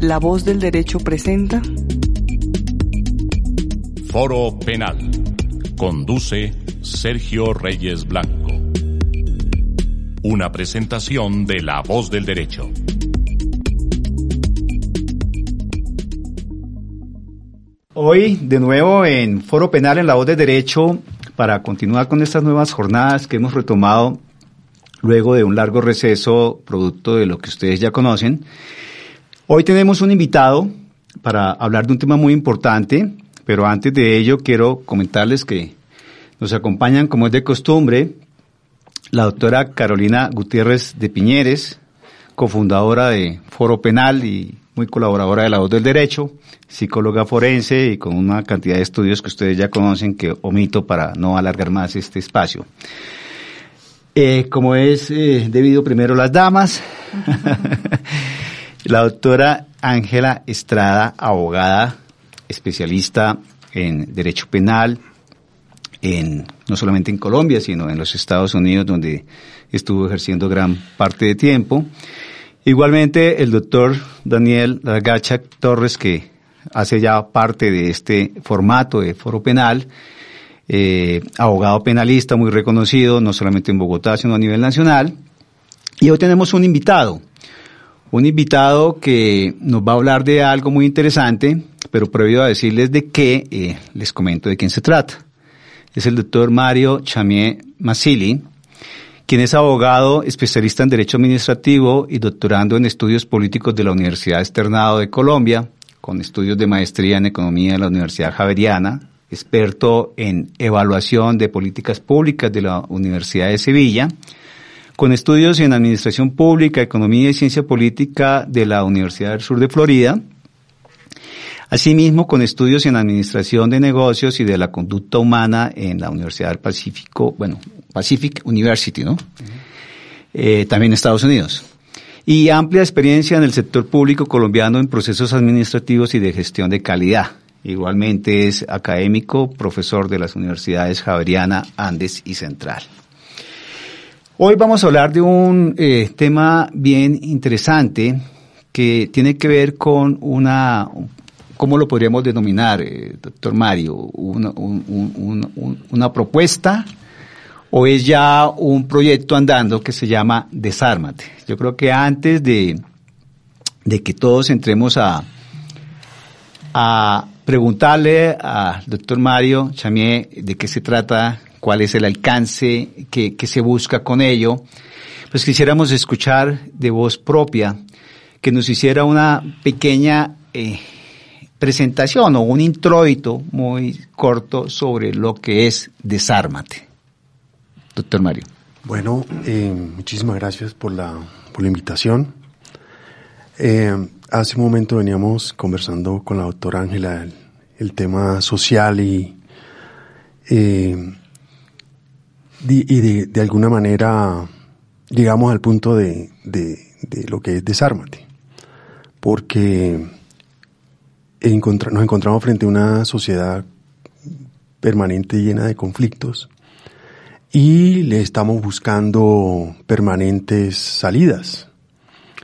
La voz del derecho presenta Foro Penal. Conduce Sergio Reyes Blanco. Una presentación de La voz del derecho. Hoy, de nuevo, en Foro Penal en La Voz del Derecho, para continuar con estas nuevas jornadas que hemos retomado luego de un largo receso, producto de lo que ustedes ya conocen. Hoy tenemos un invitado para hablar de un tema muy importante, pero antes de ello quiero comentarles que nos acompañan, como es de costumbre, la doctora Carolina Gutiérrez de Piñeres, cofundadora de Foro Penal y muy colaboradora de la voz del derecho, psicóloga forense y con una cantidad de estudios que ustedes ya conocen que omito para no alargar más este espacio. Eh, como es eh, debido primero las damas, la doctora Ángela Estrada, abogada, especialista en derecho penal, en, no solamente en Colombia, sino en los Estados Unidos, donde estuvo ejerciendo gran parte de tiempo. Igualmente, el doctor Daniel Lagacha Torres, que hace ya parte de este formato de foro penal, eh, abogado penalista muy reconocido, no solamente en Bogotá, sino a nivel nacional. Y hoy tenemos un invitado, un invitado que nos va a hablar de algo muy interesante, pero previo a decirles de qué, eh, les comento de quién se trata. Es el doctor Mario Chamier Masili, quien es abogado, especialista en Derecho Administrativo y doctorando en Estudios Políticos de la Universidad Externado de Colombia, con estudios de maestría en Economía de la Universidad Javeriana, experto en evaluación de políticas públicas de la Universidad de Sevilla, con estudios en Administración Pública, Economía y Ciencia Política de la Universidad del Sur de Florida, Asimismo, con estudios en Administración de Negocios y de la Conducta Humana en la Universidad del Pacífico, bueno, Pacific University, ¿no? Eh, también en Estados Unidos. Y amplia experiencia en el sector público colombiano en procesos administrativos y de gestión de calidad. Igualmente es académico, profesor de las universidades Javeriana, Andes y Central. Hoy vamos a hablar de un eh, tema bien interesante que tiene que ver con una, ¿cómo lo podríamos denominar, eh, doctor Mario? Una, una, propuesta o es ya un proyecto andando que se llama Desármate. Yo creo que antes de, de que todos entremos a, a preguntarle al doctor Mario Chamier de qué se trata, cuál es el alcance que, que se busca con ello, pues quisiéramos escuchar de voz propia que nos hiciera una pequeña eh, presentación o un introito muy corto sobre lo que es Desármate. Doctor Mario. Bueno, eh, muchísimas gracias por la, por la invitación. Eh, hace un momento veníamos conversando con la doctora Ángela el, tema social y, eh, y de, alguna manera llegamos al punto de, de, de lo que es desármate. Porque nos encontramos frente a una sociedad permanente llena de conflictos y le estamos buscando permanentes salidas.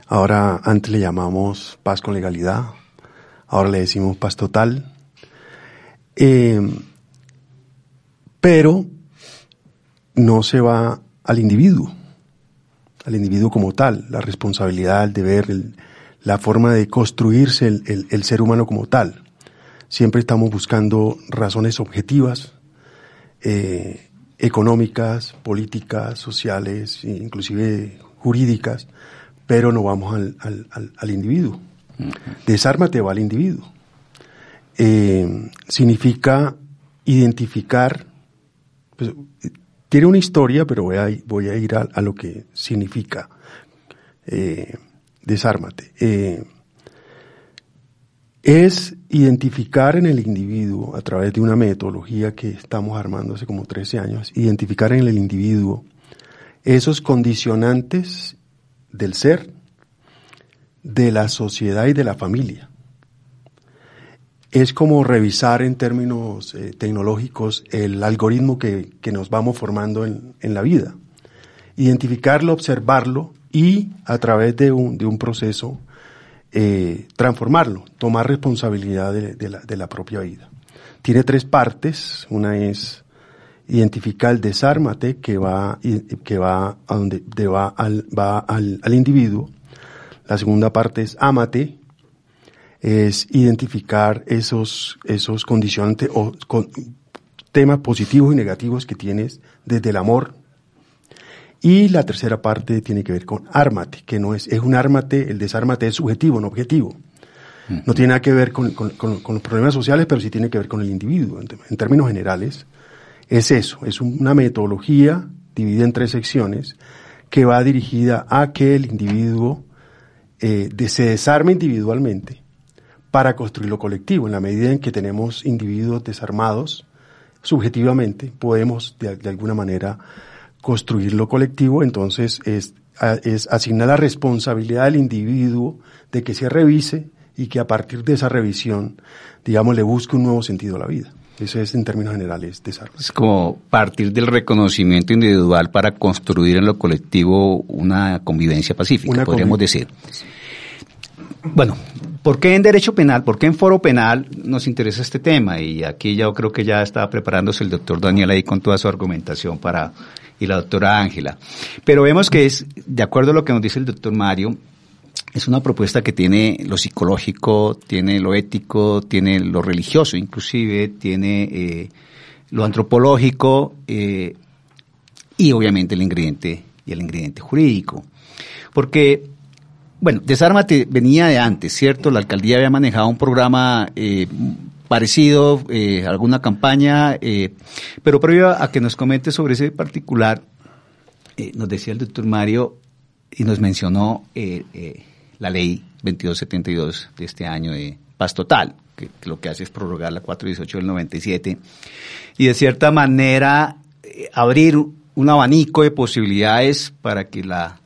Ahora antes le llamamos paz con legalidad, ahora le decimos paz total. Eh, pero no se va al individuo, al individuo como tal, la responsabilidad, el deber, el, la forma de construirse el, ser humano como tal. Siempre estamos buscando razones objetivas, eh, económicas, políticas, sociales, inclusive jurídicas, pero no vamos al, individuo. Desármate va al individuo. Eh, significa identificar, pues, tiene una historia, pero voy a, voy a ir a, lo que significa. Eh, desármate. Eh, es identificar en el individuo, a través de una metodología que estamos armando hace como 13 años, identificar en el individuo esos condicionantes del ser, de la sociedad y de la familia. Es como revisar en términos eh, tecnológicos el algoritmo que, nos vamos formando en, en la vida. Identificarlo, observarlo y a través de un, de un proceso eh, transformarlo, tomar responsabilidad de, la, de la propia vida. Tiene tres partes, una es identificar el desármate que va, que va a donde va al, va al, al individuo. La segunda parte es amate, es identificar esos, esos condicionantes o con, temas positivos y negativos que tienes desde el amor. Y la tercera parte tiene que ver con ármate, que no es, es un ármate, el desármate es subjetivo, no objetivo. No tiene nada que ver con, con, con, los problemas sociales, pero sí tiene que ver con el individuo. En, términos generales, es eso, es una metodología dividida en tres secciones que va dirigida a que el individuo eh, se desarme individualmente para construir lo colectivo. En la medida en que tenemos individuos desarmados, subjetivamente podemos de, alguna manera construir lo colectivo, entonces es, es asignar la responsabilidad del individuo de que se revise y que a partir de esa revisión, digamos, le busque un nuevo sentido a la vida. Eso es en términos generales desarrollo. Es como partir del reconocimiento individual para construir en lo colectivo una convivencia pacífica, podríamos decir. Bueno, ¿por qué en derecho penal, por qué en foro penal nos interesa este tema? Y aquí yo creo que ya está preparándose el doctor Daniel ahí con toda su argumentación para, y la doctora Ángela. Pero vemos que es, de acuerdo a lo que nos dice el doctor Mario, es una propuesta que tiene lo psicológico, tiene lo ético, tiene lo religioso inclusive, tiene eh, lo antropológico eh, y obviamente el ingrediente y el ingrediente jurídico. Porque bueno, Desármate venía de antes, ¿cierto? La alcaldía había manejado un programa eh, parecido, eh, alguna campaña, eh, pero previo a que nos comente sobre ese particular, eh, nos decía el doctor Mario y nos mencionó la ley 2272 de este año de paz total, que, lo que hace es prorrogar la 418 del 97 y de cierta manera abrir un abanico de posibilidades para que la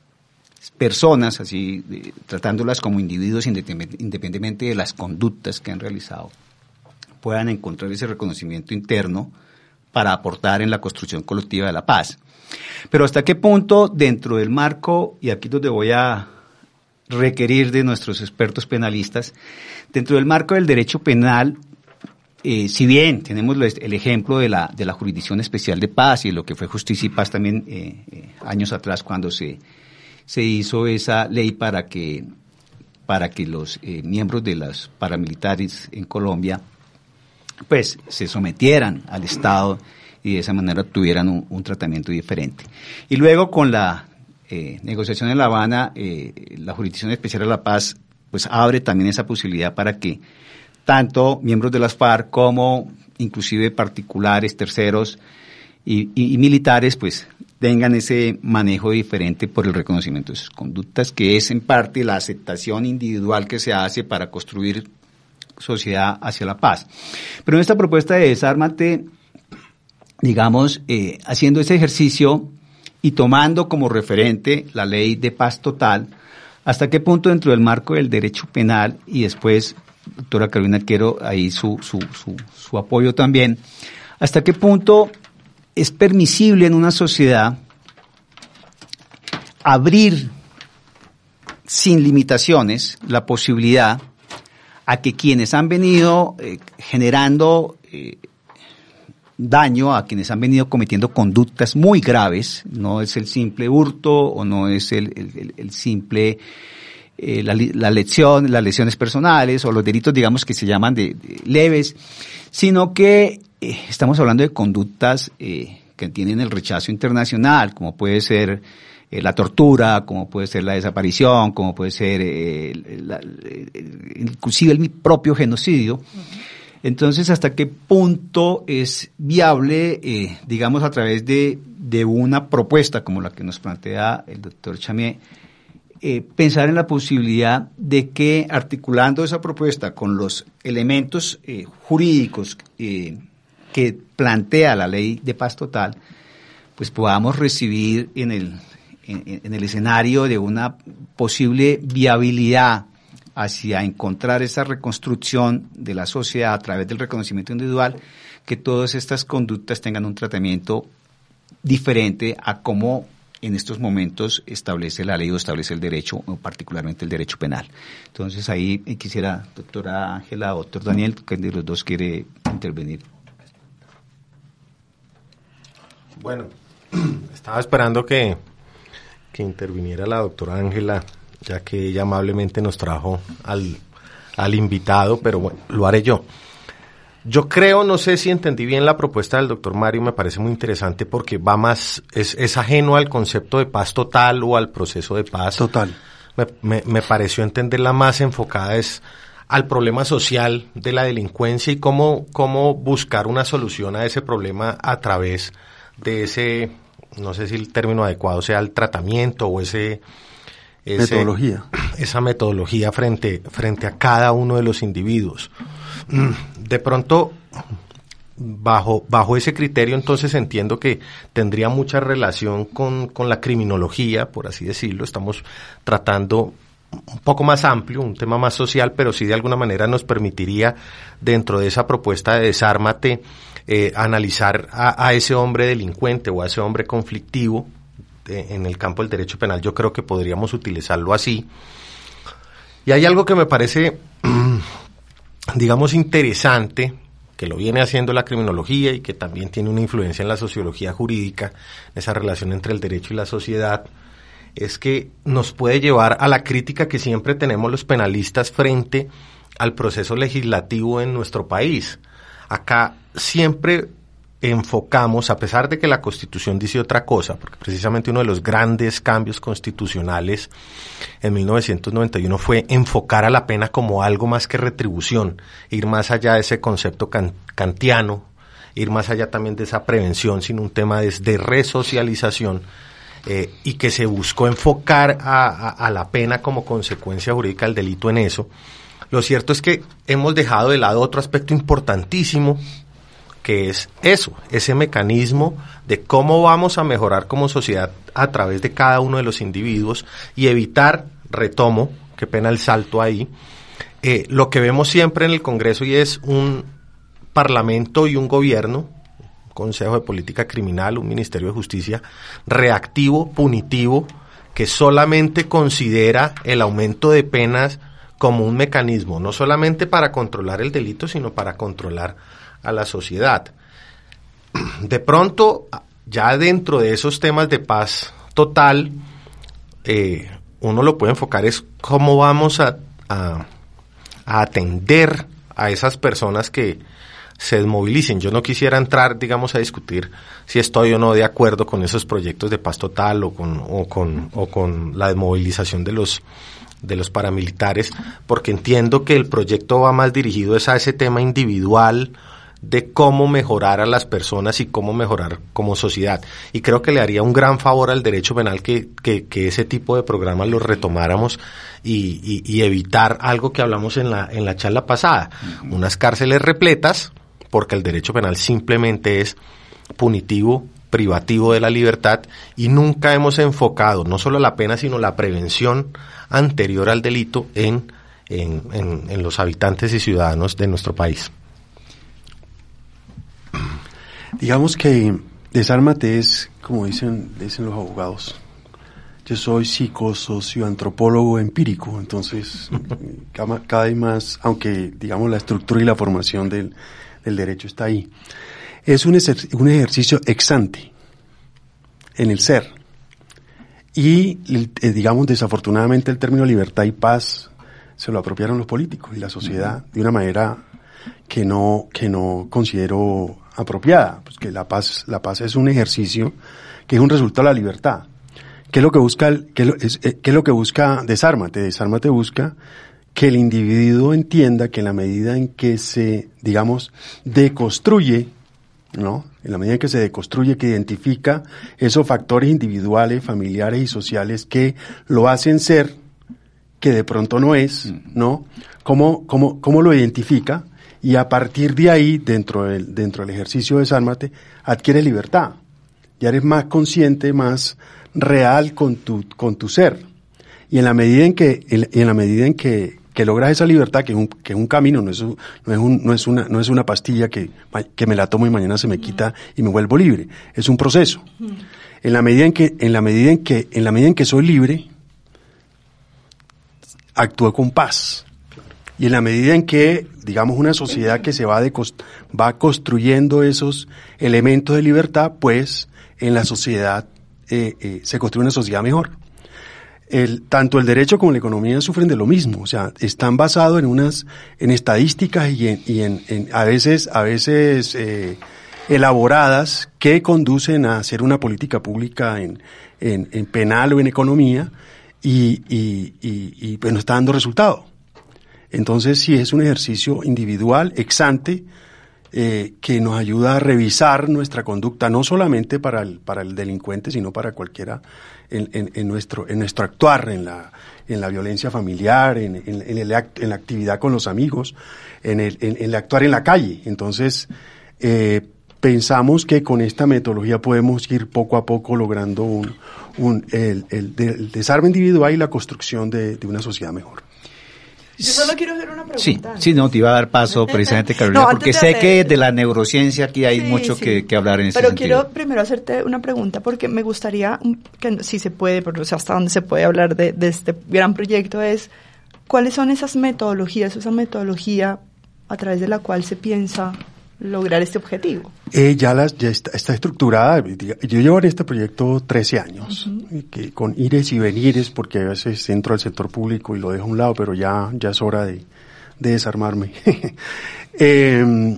personas, así tratándolas como individuos independientemente de las conductas que han realizado, puedan encontrar ese reconocimiento interno para aportar en la construcción colectiva de la paz. Pero hasta qué punto dentro del marco, y aquí donde voy a requerir de nuestros expertos penalistas, dentro del marco del derecho penal, eh, si bien tenemos el ejemplo de la, de la Jurisdicción Especial de Paz y lo que fue Justicia y Paz también eh, eh, años atrás cuando se se hizo esa ley para que, para que los eh, miembros de las paramilitares en Colombia pues se sometieran al Estado y de esa manera tuvieran un, tratamiento diferente. Y luego con la eh, negociación en La Habana, eh, la Jurisdicción Especial de la Paz pues abre también esa posibilidad para que tanto miembros de las FARC como inclusive particulares, terceros y, y militares pues tengan ese manejo diferente por el reconocimiento de sus conductas, que es en parte la aceptación individual que se hace para construir sociedad hacia la paz. Pero en esta propuesta de desármate, digamos, eh, haciendo ese ejercicio y tomando como referente la ley de paz total, ¿hasta qué punto dentro del marco del derecho penal y después, doctora Carolina, quiero ahí su, su, su, su apoyo también, hasta qué punto es permisible en una sociedad abrir sin limitaciones la posibilidad a que quienes han venido eh, generando eh, daño, a quienes han venido cometiendo conductas muy graves, no es el simple hurto o no es el, simple eh, la, la, lección, las lesiones personales o los delitos, digamos, que se llaman de leves, sino que eh, estamos hablando de conductas eh, que tienen el rechazo internacional, como puede ser eh, la tortura, como puede ser la desaparición, como puede ser inclusive el propio genocidio. Entonces, ¿hasta qué punto es viable, digamos, a través de, de, una propuesta como la que nos plantea el doctor Chamier, pensar en la posibilidad de que articulando esa propuesta con los elementos jurídicos que plantea la ley de paz total, pues podamos recibir en el, en, el escenario de una posible viabilidad hacia encontrar esa reconstrucción de la sociedad a través del reconocimiento individual, que todas estas conductas tengan un tratamiento diferente a cómo en estos momentos establece la ley o establece el derecho, particularmente el derecho penal. Entonces ahí quisiera, doctora Ángela, doctor Daniel, que de los dos quiere intervenir. Bueno, estaba esperando que, que interviniera la doctora Ángela, ya que ella amablemente nos trajo al, al invitado, pero bueno, lo haré yo. Yo creo, no sé si entendí bien la propuesta del doctor Mario, me parece muy interesante porque va más, es, es ajeno al concepto de paz total o al proceso de paz. Total. Me, me, me pareció entenderla más enfocada es al problema social de la delincuencia y cómo, cómo buscar una solución a ese problema a través de ese, no sé si el término adecuado sea el tratamiento o ese, ese metodología. Esa metodología frente, frente a cada uno de los individuos. De pronto, bajo, bajo ese criterio, entonces entiendo que tendría mucha relación con, con la criminología, por así decirlo. Estamos tratando un poco más amplio, un tema más social, pero sí de alguna manera nos permitiría, dentro de esa propuesta de desármate, eh, analizar a, ese hombre delincuente o a ese hombre conflictivo de, en el campo del derecho penal. Yo creo que podríamos utilizarlo así. Y hay algo que me parece, digamos, interesante, que lo viene haciendo la criminología y que también tiene una influencia en la sociología jurídica, esa relación entre el derecho y la sociedad, es que nos puede llevar a la crítica que siempre tenemos los penalistas frente al proceso legislativo en nuestro país. Acá siempre enfocamos, a pesar de que la Constitución dice otra cosa, porque precisamente uno de los grandes cambios constitucionales en 1991 fue enfocar a la pena como algo más que retribución, ir más allá de ese concepto kantiano, ir más allá también de esa prevención, sino un tema de, resocialización eh, y que se buscó enfocar a, la pena como consecuencia jurídica del delito en eso. Lo cierto es que hemos dejado de lado otro aspecto importantísimo, que es eso, ese mecanismo de cómo vamos a mejorar como sociedad a través de cada uno de los individuos y evitar, retomo, qué pena el salto ahí, eh, lo que vemos siempre en el Congreso y es un parlamento y un gobierno Consejo de Política Criminal, un Ministerio de Justicia reactivo, punitivo, que solamente considera el aumento de penas como un mecanismo, no solamente para controlar el delito, sino para controlar a la sociedad. De pronto, ya dentro de esos temas de paz total, eh, uno lo puede enfocar es cómo vamos a, a, a atender a esas personas que, se desmovilicen. Yo no quisiera entrar, digamos, a discutir si estoy o no de acuerdo con esos proyectos de paz total o con, o con, o con la desmovilización de los, de los paramilitares, porque entiendo que el proyecto va más dirigido es a ese tema individual de cómo mejorar a las personas y cómo mejorar como sociedad. Y creo que le haría un gran favor al derecho penal que, que, que ese tipo de programas los retomáramos y, y, y, evitar algo que hablamos en la, en la charla pasada, unas cárceles repletas, porque el derecho penal simplemente es punitivo, privativo de la libertad y nunca hemos enfocado no solo la pena, sino la prevención anterior al delito en, en, en, en los habitantes y ciudadanos de nuestro país. Digamos que desármate es, como dicen, dicen los abogados, yo soy psicosocioantropólogo empírico, entonces cada, cada vez más, aunque digamos la estructura y la formación del, del derecho está ahí. Es un, un ejercicio exante en el ser. Y, eh, digamos, desafortunadamente el término libertad y paz se lo apropiaron los políticos y la sociedad de una manera que no, que no considero apropiada, pues que la paz, la paz es un ejercicio que es un resultado de la libertad. ¿Qué es lo que busca, qué es, eh, qué es lo que busca Desármate? Desármate busca que el individuo entienda que en la medida en que se, digamos, deconstruye, ¿no? En la medida en que se deconstruye, que identifica esos factores individuales, familiares y sociales que lo hacen ser, que de pronto no es, ¿no? ¿Cómo, cómo, cómo lo identifica? Y a partir de ahí, dentro del, dentro del ejercicio de Sármate, adquiere libertad. Ya eres más consciente, más real con tu, con tu ser. Y en la medida en que, en, en la medida en que, que logras esa libertad, que es un, que es un camino, no es, un, no, es un, no, es una, no es una pastilla que, que me la tomo y mañana se me quita y me vuelvo libre. Es un proceso. En la medida en que, en la medida en que, en la medida en que soy libre, actúo con paz. Y en la medida en que, digamos, una sociedad que se va, de, va construyendo esos elementos de libertad, pues en la sociedad eh, eh, se construye una sociedad mejor. El, tanto el derecho como la economía sufren de lo mismo, o sea, están basados en unas, en estadísticas y en, y en, en a veces, a veces eh, elaboradas que conducen a hacer una política pública en, en, en penal o en economía y, y, y, y pues no está dando resultado. Entonces, sí es un ejercicio individual, exante, eh, que nos ayuda a revisar nuestra conducta, no solamente para el, para el delincuente, sino para cualquiera en, en, nuestro, en nuestro actuar, en la, en la violencia familiar, en, en, el act, la actividad con los amigos, en el, el actuar en la calle. Entonces, eh, pensamos que con esta metodología podemos ir poco a poco logrando un, un, el, el, el desarme individual y la construcción de, de una sociedad mejor. Yo solo quiero hacer una pregunta. Sí, sí, no, te iba a dar paso precisamente, Carolina, No, porque sé que de la neurociencia aquí hay Sí, mucho sí. que, que hablar en ese Pero sentido. quiero primero hacerte una pregunta porque me gustaría, que si se puede, pero hasta dónde se puede hablar de, de este gran proyecto, es cuáles son esas metodologías, esa metodología a través de la cual se piensa lograr este objetivo. Eh, ya, las, ya está, está estructurada. Yo llevo en este proyecto 13 años, que con ires y venires, porque a veces entro al sector público y lo dejo a un lado, pero ya, ya es hora de, de desarmarme. Eh,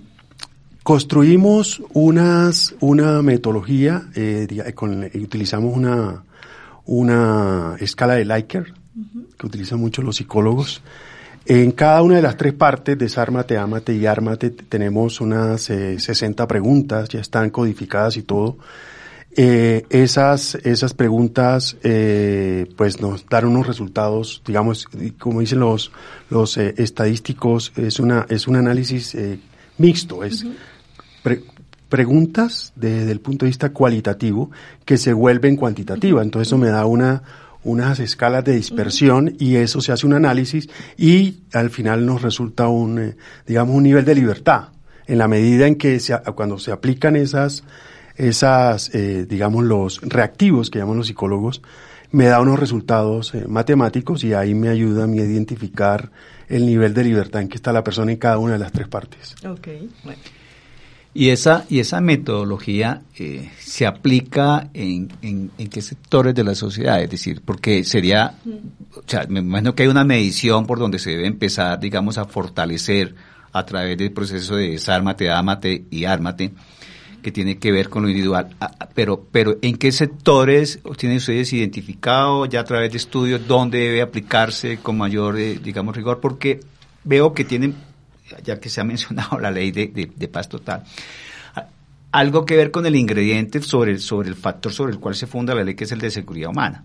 construimos unas, una metodología, eh, con- utilizamos una, una escala de Likert, que utilizan mucho los psicólogos. En cada una de las tres partes, desármate, ámate y ármate, tenemos unas eh, 60 preguntas, ya están codificadas y todo. Eh, esas, esas preguntas, eh, pues nos dan unos resultados, digamos, como dicen los, los eh, estadísticos, es una, es un análisis eh, mixto, es pre- preguntas desde el punto de vista cualitativo que se vuelven cuantitativas. Entonces eso me da una, unas escalas de dispersión y eso se hace un análisis y al final nos resulta un, eh, digamos, un nivel de libertad. En la medida en que se, cuando se aplican esas, esas, eh, digamos, los reactivos que llaman los psicólogos, me da unos resultados eh, matemáticos y ahí me ayuda a mí a identificar el nivel de libertad en que está la persona en cada una de las tres partes. Ok, bueno. Y esa, y esa metodología eh, se aplica en, en, en qué sectores de la sociedad, es decir, porque sería, o sea, me imagino que hay una medición por donde se debe empezar, digamos, a fortalecer a través del proceso de desármate, ámate y ármate, que tiene que ver con lo individual. Ah, ah, Pero, pero ¿en qué sectores tienen ustedes identificado ya a través de estudios dónde debe aplicarse con mayor, eh, digamos, rigor? Porque veo que tienen, ya que se ha mencionado la ley de, de- paz total, algo que ver con el ingrediente sobre el, sobre el factor sobre el cual se funda la ley, que es el de seguridad humana.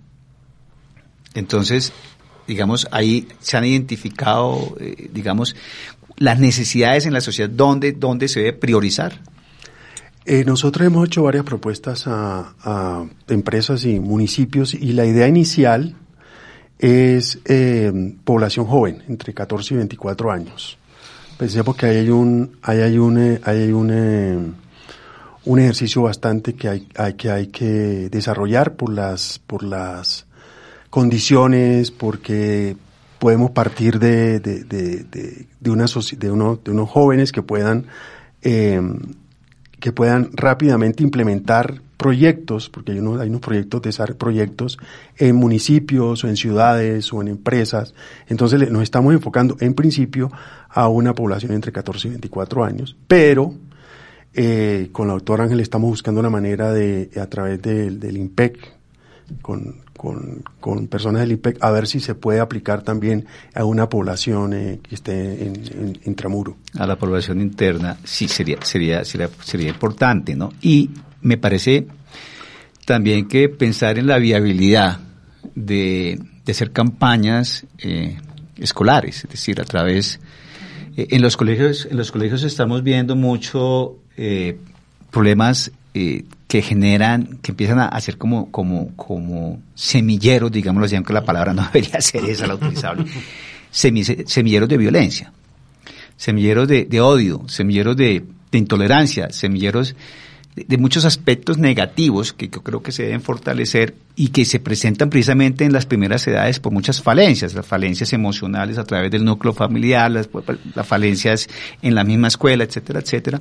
Entonces, digamos, ahí se han identificado, eh, digamos, las necesidades en la sociedad, dónde, dónde se debe priorizar. Eh, nosotros hemos hecho varias propuestas a, empresas y municipios y la idea inicial es eh, población joven, entre 14 y 24 años. Pensemos que ahí hay un, ahí hay un, eh, hay un, eh, un ejercicio bastante que hay, que hay que desarrollar por las, por las condiciones, porque podemos partir de, de, de, de, unos jóvenes que puedan que puedan rápidamente implementar proyectos, porque hay unos, hay unos proyectos, desar- proyectos en municipios o en ciudades o en empresas. Entonces nos estamos enfocando en principio a una población entre 14 y 24 años, pero eh, con la doctora Ángel estamos buscando una manera de, a través del, del IMPEC, con, con, con personas del IMPEC, a ver si se puede aplicar también a una población eh, que esté en, en intramuro. a la población interna, sí sería, sería, sería, sería importante, ¿no? Y me parece también que pensar en la viabilidad de, de hacer campañas eh, escolares, es decir, a través, eh, en los colegios, en los colegios estamos viendo mucho eh, problemas que generan, que empiezan a hacer como, como, como semilleros, digámoslo así, aunque la palabra no debería ser esa la utilizable, semi- semilleros de violencia semilleros de, de odio, semilleros de intolerancia, semilleros de muchos aspectos negativos que yo creo que se deben fortalecer y que se presentan precisamente en las primeras edades por muchas falencias, las falencias emocionales a través del núcleo familiar, las, las falencias en la misma escuela, etcétera, etcétera.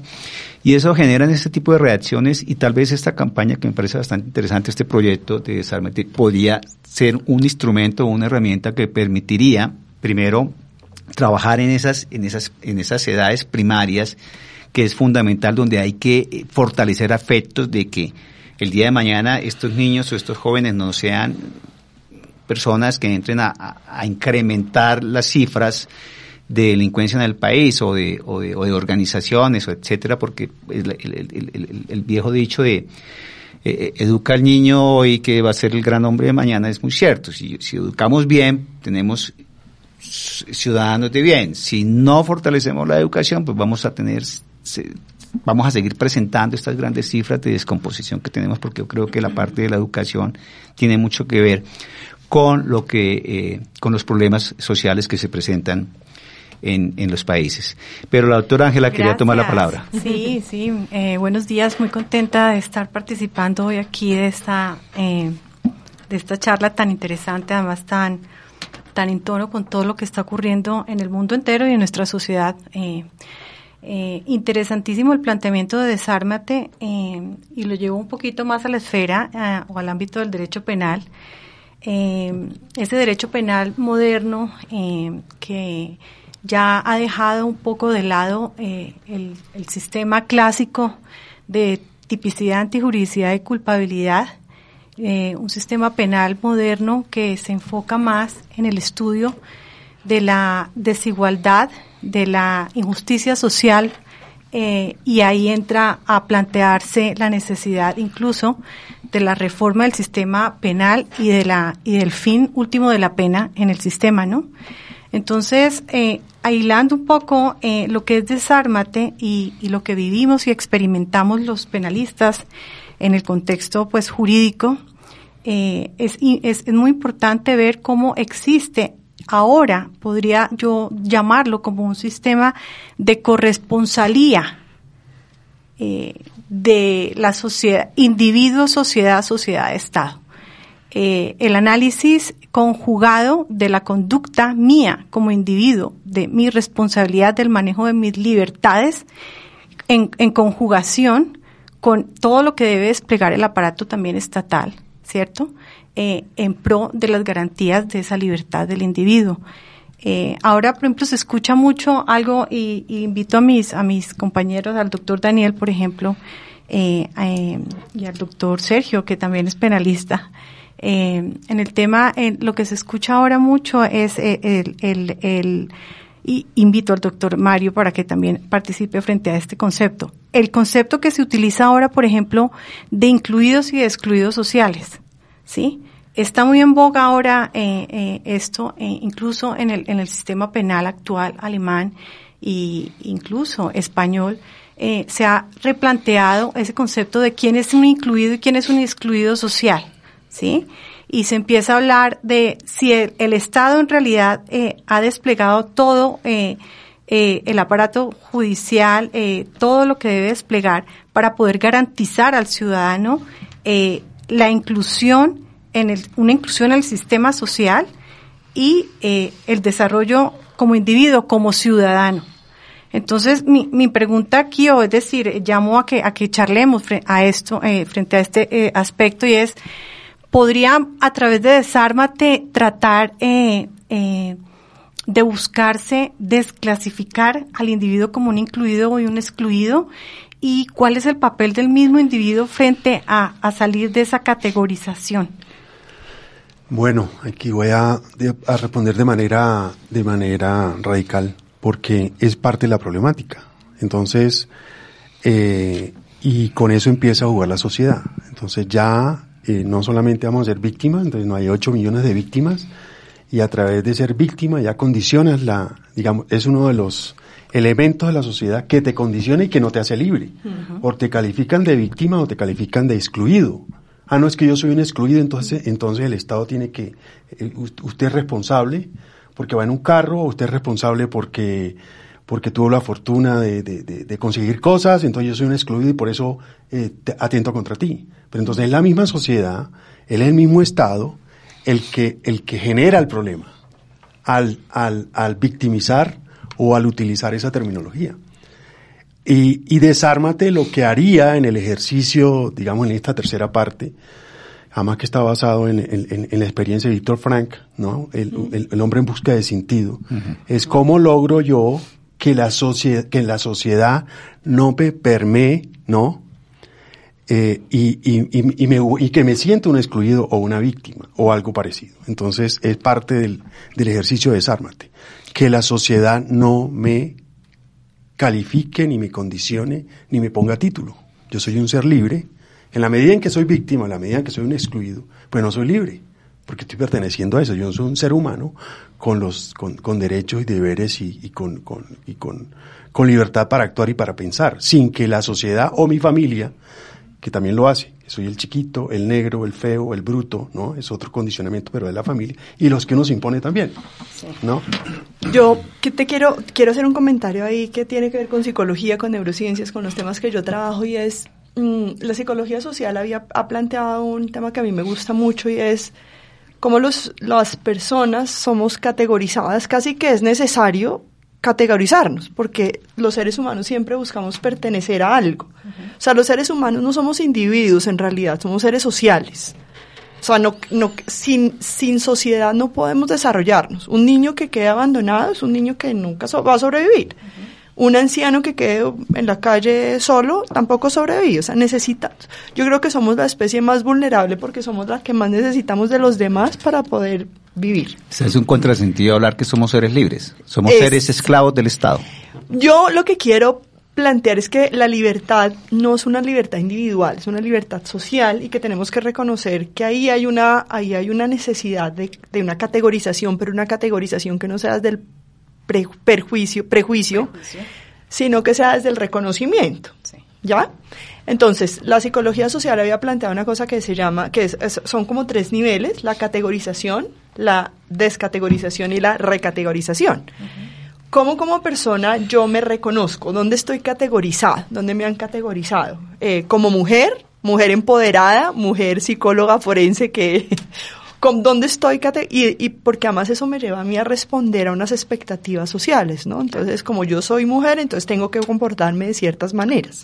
Y eso genera este tipo de reacciones y tal vez esta campaña que me parece bastante interesante, este proyecto de desarme, podría ser un instrumento o una herramienta que permitiría, primero, trabajar en esas, en esas, en esas edades primarias, que es fundamental, donde hay que eh, fortalecer afectos de que el día de mañana estos niños o estos jóvenes no sean personas que entren a, incrementar las cifras de delincuencia en el país o de, o de, organizaciones, o etcétera, porque el, viejo dicho de eh, eh, educa al niño hoy que va a ser el gran hombre de mañana es muy cierto. Si, si educamos bien, tenemos ciudadanos de bien. Si no fortalecemos la educación, pues vamos a tener vamos a seguir presentando estas grandes cifras de descomposición que tenemos porque yo creo que la parte de la educación tiene mucho que ver con lo que eh, con los problemas sociales que se presentan en, en los países. Pero la doctora Ángela quería tomar la palabra. Sí, sí. Eh, buenos días. Muy contenta de estar participando hoy aquí de esta eh, de esta charla tan interesante, además tan tan en tono con todo lo que está ocurriendo en el mundo entero y en nuestra sociedad. Eh, eh, interesantísimo el planteamiento de desármate eh, y lo llevo un poquito más a la esfera eh, o al ámbito del derecho penal. ese derecho penal moderno que ya ha dejado un poco de lado el, el, sistema clásico de tipicidad, antijuridicidad y culpabilidad. un sistema penal moderno que se enfoca más en el estudio de la desigualdad de la injusticia social eh, y ahí entra a plantearse la necesidad incluso de la reforma del sistema penal y de la y del fin último de la pena en el sistema, ¿no? Entonces, eh, aislando un poco eh, lo que es desármate y, y, lo que vivimos y experimentamos los penalistas en el contexto pues jurídico, es, es, es muy importante ver cómo existe ahora podría yo llamarlo como un sistema de corresponsalía eh, de la sociedad, individuo, sociedad, sociedad, Estado. Eh, el análisis conjugado de la conducta mía como individuo, de mi responsabilidad del manejo de mis libertades, en, en conjugación con todo lo que debe desplegar el aparato también estatal, ¿cierto? Eh, en pro de las garantías de esa libertad del individuo. Eh, ahora, por ejemplo, se escucha mucho algo y, invito a mis, a mis compañeros, al doctor Daniel, por ejemplo, eh, y al doctor Sergio, que también es penalista. en el tema, lo que se escucha ahora mucho es el, el, el y invito al doctor Mario para que también participe frente a este concepto. El concepto que se utiliza ahora, por ejemplo, de incluidos y excluidos sociales. ¿sí? Está muy en boga ahora eh, eh, esto, eh, incluso en el, en el sistema penal actual alemán e incluso español, se ha replanteado ese concepto de quién es un incluido y quién es un excluido social, ¿sí? Y se empieza a hablar de si el, Estado en realidad ha desplegado todo el aparato judicial, todo lo que debe desplegar para poder garantizar al ciudadano la inclusión en el, una inclusión en el sistema social y eh, el desarrollo como individuo, como ciudadano. Entonces, mi, pregunta aquí, o es decir, llamo a que, a que charlemos a esto, eh, frente a este eh, aspecto, y es, ¿podría a través de Desármate tratar de buscarse desclasificar al individuo como un incluido y un excluido y cuál es el papel del mismo individuo frente a salir de esa categorización. Bueno, aquí voy a, a, responder de manera, de manera radical, porque es parte de la problemática. Entonces, eh, y con eso empieza a jugar la sociedad. Entonces ya eh, no solamente vamos a ser víctimas, entonces no hay 8 millones de víctimas, y a través de ser víctima ya condicionas la, digamos, es uno de los elementos de la sociedad que te condiciona y que no te hace libre. O te califican de víctima o te califican de excluido. Ah, no es que yo soy un excluido, entonces, entonces el Estado tiene que, eh, usted es responsable porque va en un carro, usted es responsable porque, porque tuvo la fortuna de, de, conseguir cosas, entonces yo soy un excluido y por eso eh, atento contra ti. Pero entonces en la misma sociedad, él es el mismo Estado el que, el que genera el problema al, al, al victimizar o al utilizar esa terminología. Y, y desármate lo que haría en el ejercicio, digamos, en esta tercera parte, además que está basado en, en, en la experiencia de Víctor Frank, ¿no? El, el, hombre en busca de sentido. Es cómo logro yo que la, sociedad, que la sociedad no me permee, ¿no? Eh, y, y, y, me, y, que me sienta un excluido o una víctima o algo parecido. Entonces es parte del, del ejercicio de desármate. Que la sociedad no me califique, ni me condicione, ni me ponga título. Yo soy un ser libre. En la medida en que soy víctima, en la medida en que soy un excluido, pues no soy libre, porque estoy perteneciendo a eso. Yo soy un ser humano con los con, con derechos y deberes y, y, con, con, y con, con libertad para actuar y para pensar, sin que la sociedad o mi familia, que también lo hace, soy el chiquito, el negro, el feo, el bruto, ¿no? Es otro condicionamiento, pero de la familia. Y los que nos impone también, ¿no? Yo que te quiero, quiero hacer un comentario ahí que tiene que ver con psicología, con neurociencias, con los temas que yo trabajo y es, mmm, la psicología social había, ha planteado un tema que a mí me gusta mucho y es cómo los, las personas somos categorizadas, casi que es necesario categorizarnos, porque los seres humanos siempre buscamos pertenecer a algo. O sea, los seres humanos no somos individuos en realidad, somos seres sociales. O sea, no, no, sin, sin sociedad no podemos desarrollarnos. Un niño que queda abandonado es un niño que nunca so va a sobrevivir. Un anciano que quede en la calle solo tampoco sobrevive. O sea, necesita. Yo creo que somos la especie más vulnerable porque somos la que más necesitamos de los demás para poder vivir. O sea, es un contrasentido hablar que somos seres libres. Somos Es- seres esclavos del Estado. Yo lo que quiero plantear es que la libertad no es una libertad individual, es una libertad social y que tenemos que reconocer que ahí hay una, ahí hay una necesidad de, de una categorización, pero una categorización que no sea desde el pre- perjuicio, prejuicio, sino que sea desde el reconocimiento. ¿Ya? Entonces, la psicología social había planteado una cosa que se llama, que es- es- son como tres niveles, la categorización, la descategorización y la recategorización. ¿Cómo como persona yo me reconozco? ¿Dónde estoy categorizada? ¿Dónde me han categorizado? Eh, como mujer, mujer empoderada, mujer psicóloga forense que... ¿con ¿Dónde estoy? cate- Y, y porque además eso me lleva a mí a responder a unas expectativas sociales, ¿no? Entonces, como yo soy mujer, entonces tengo que comportarme de ciertas maneras.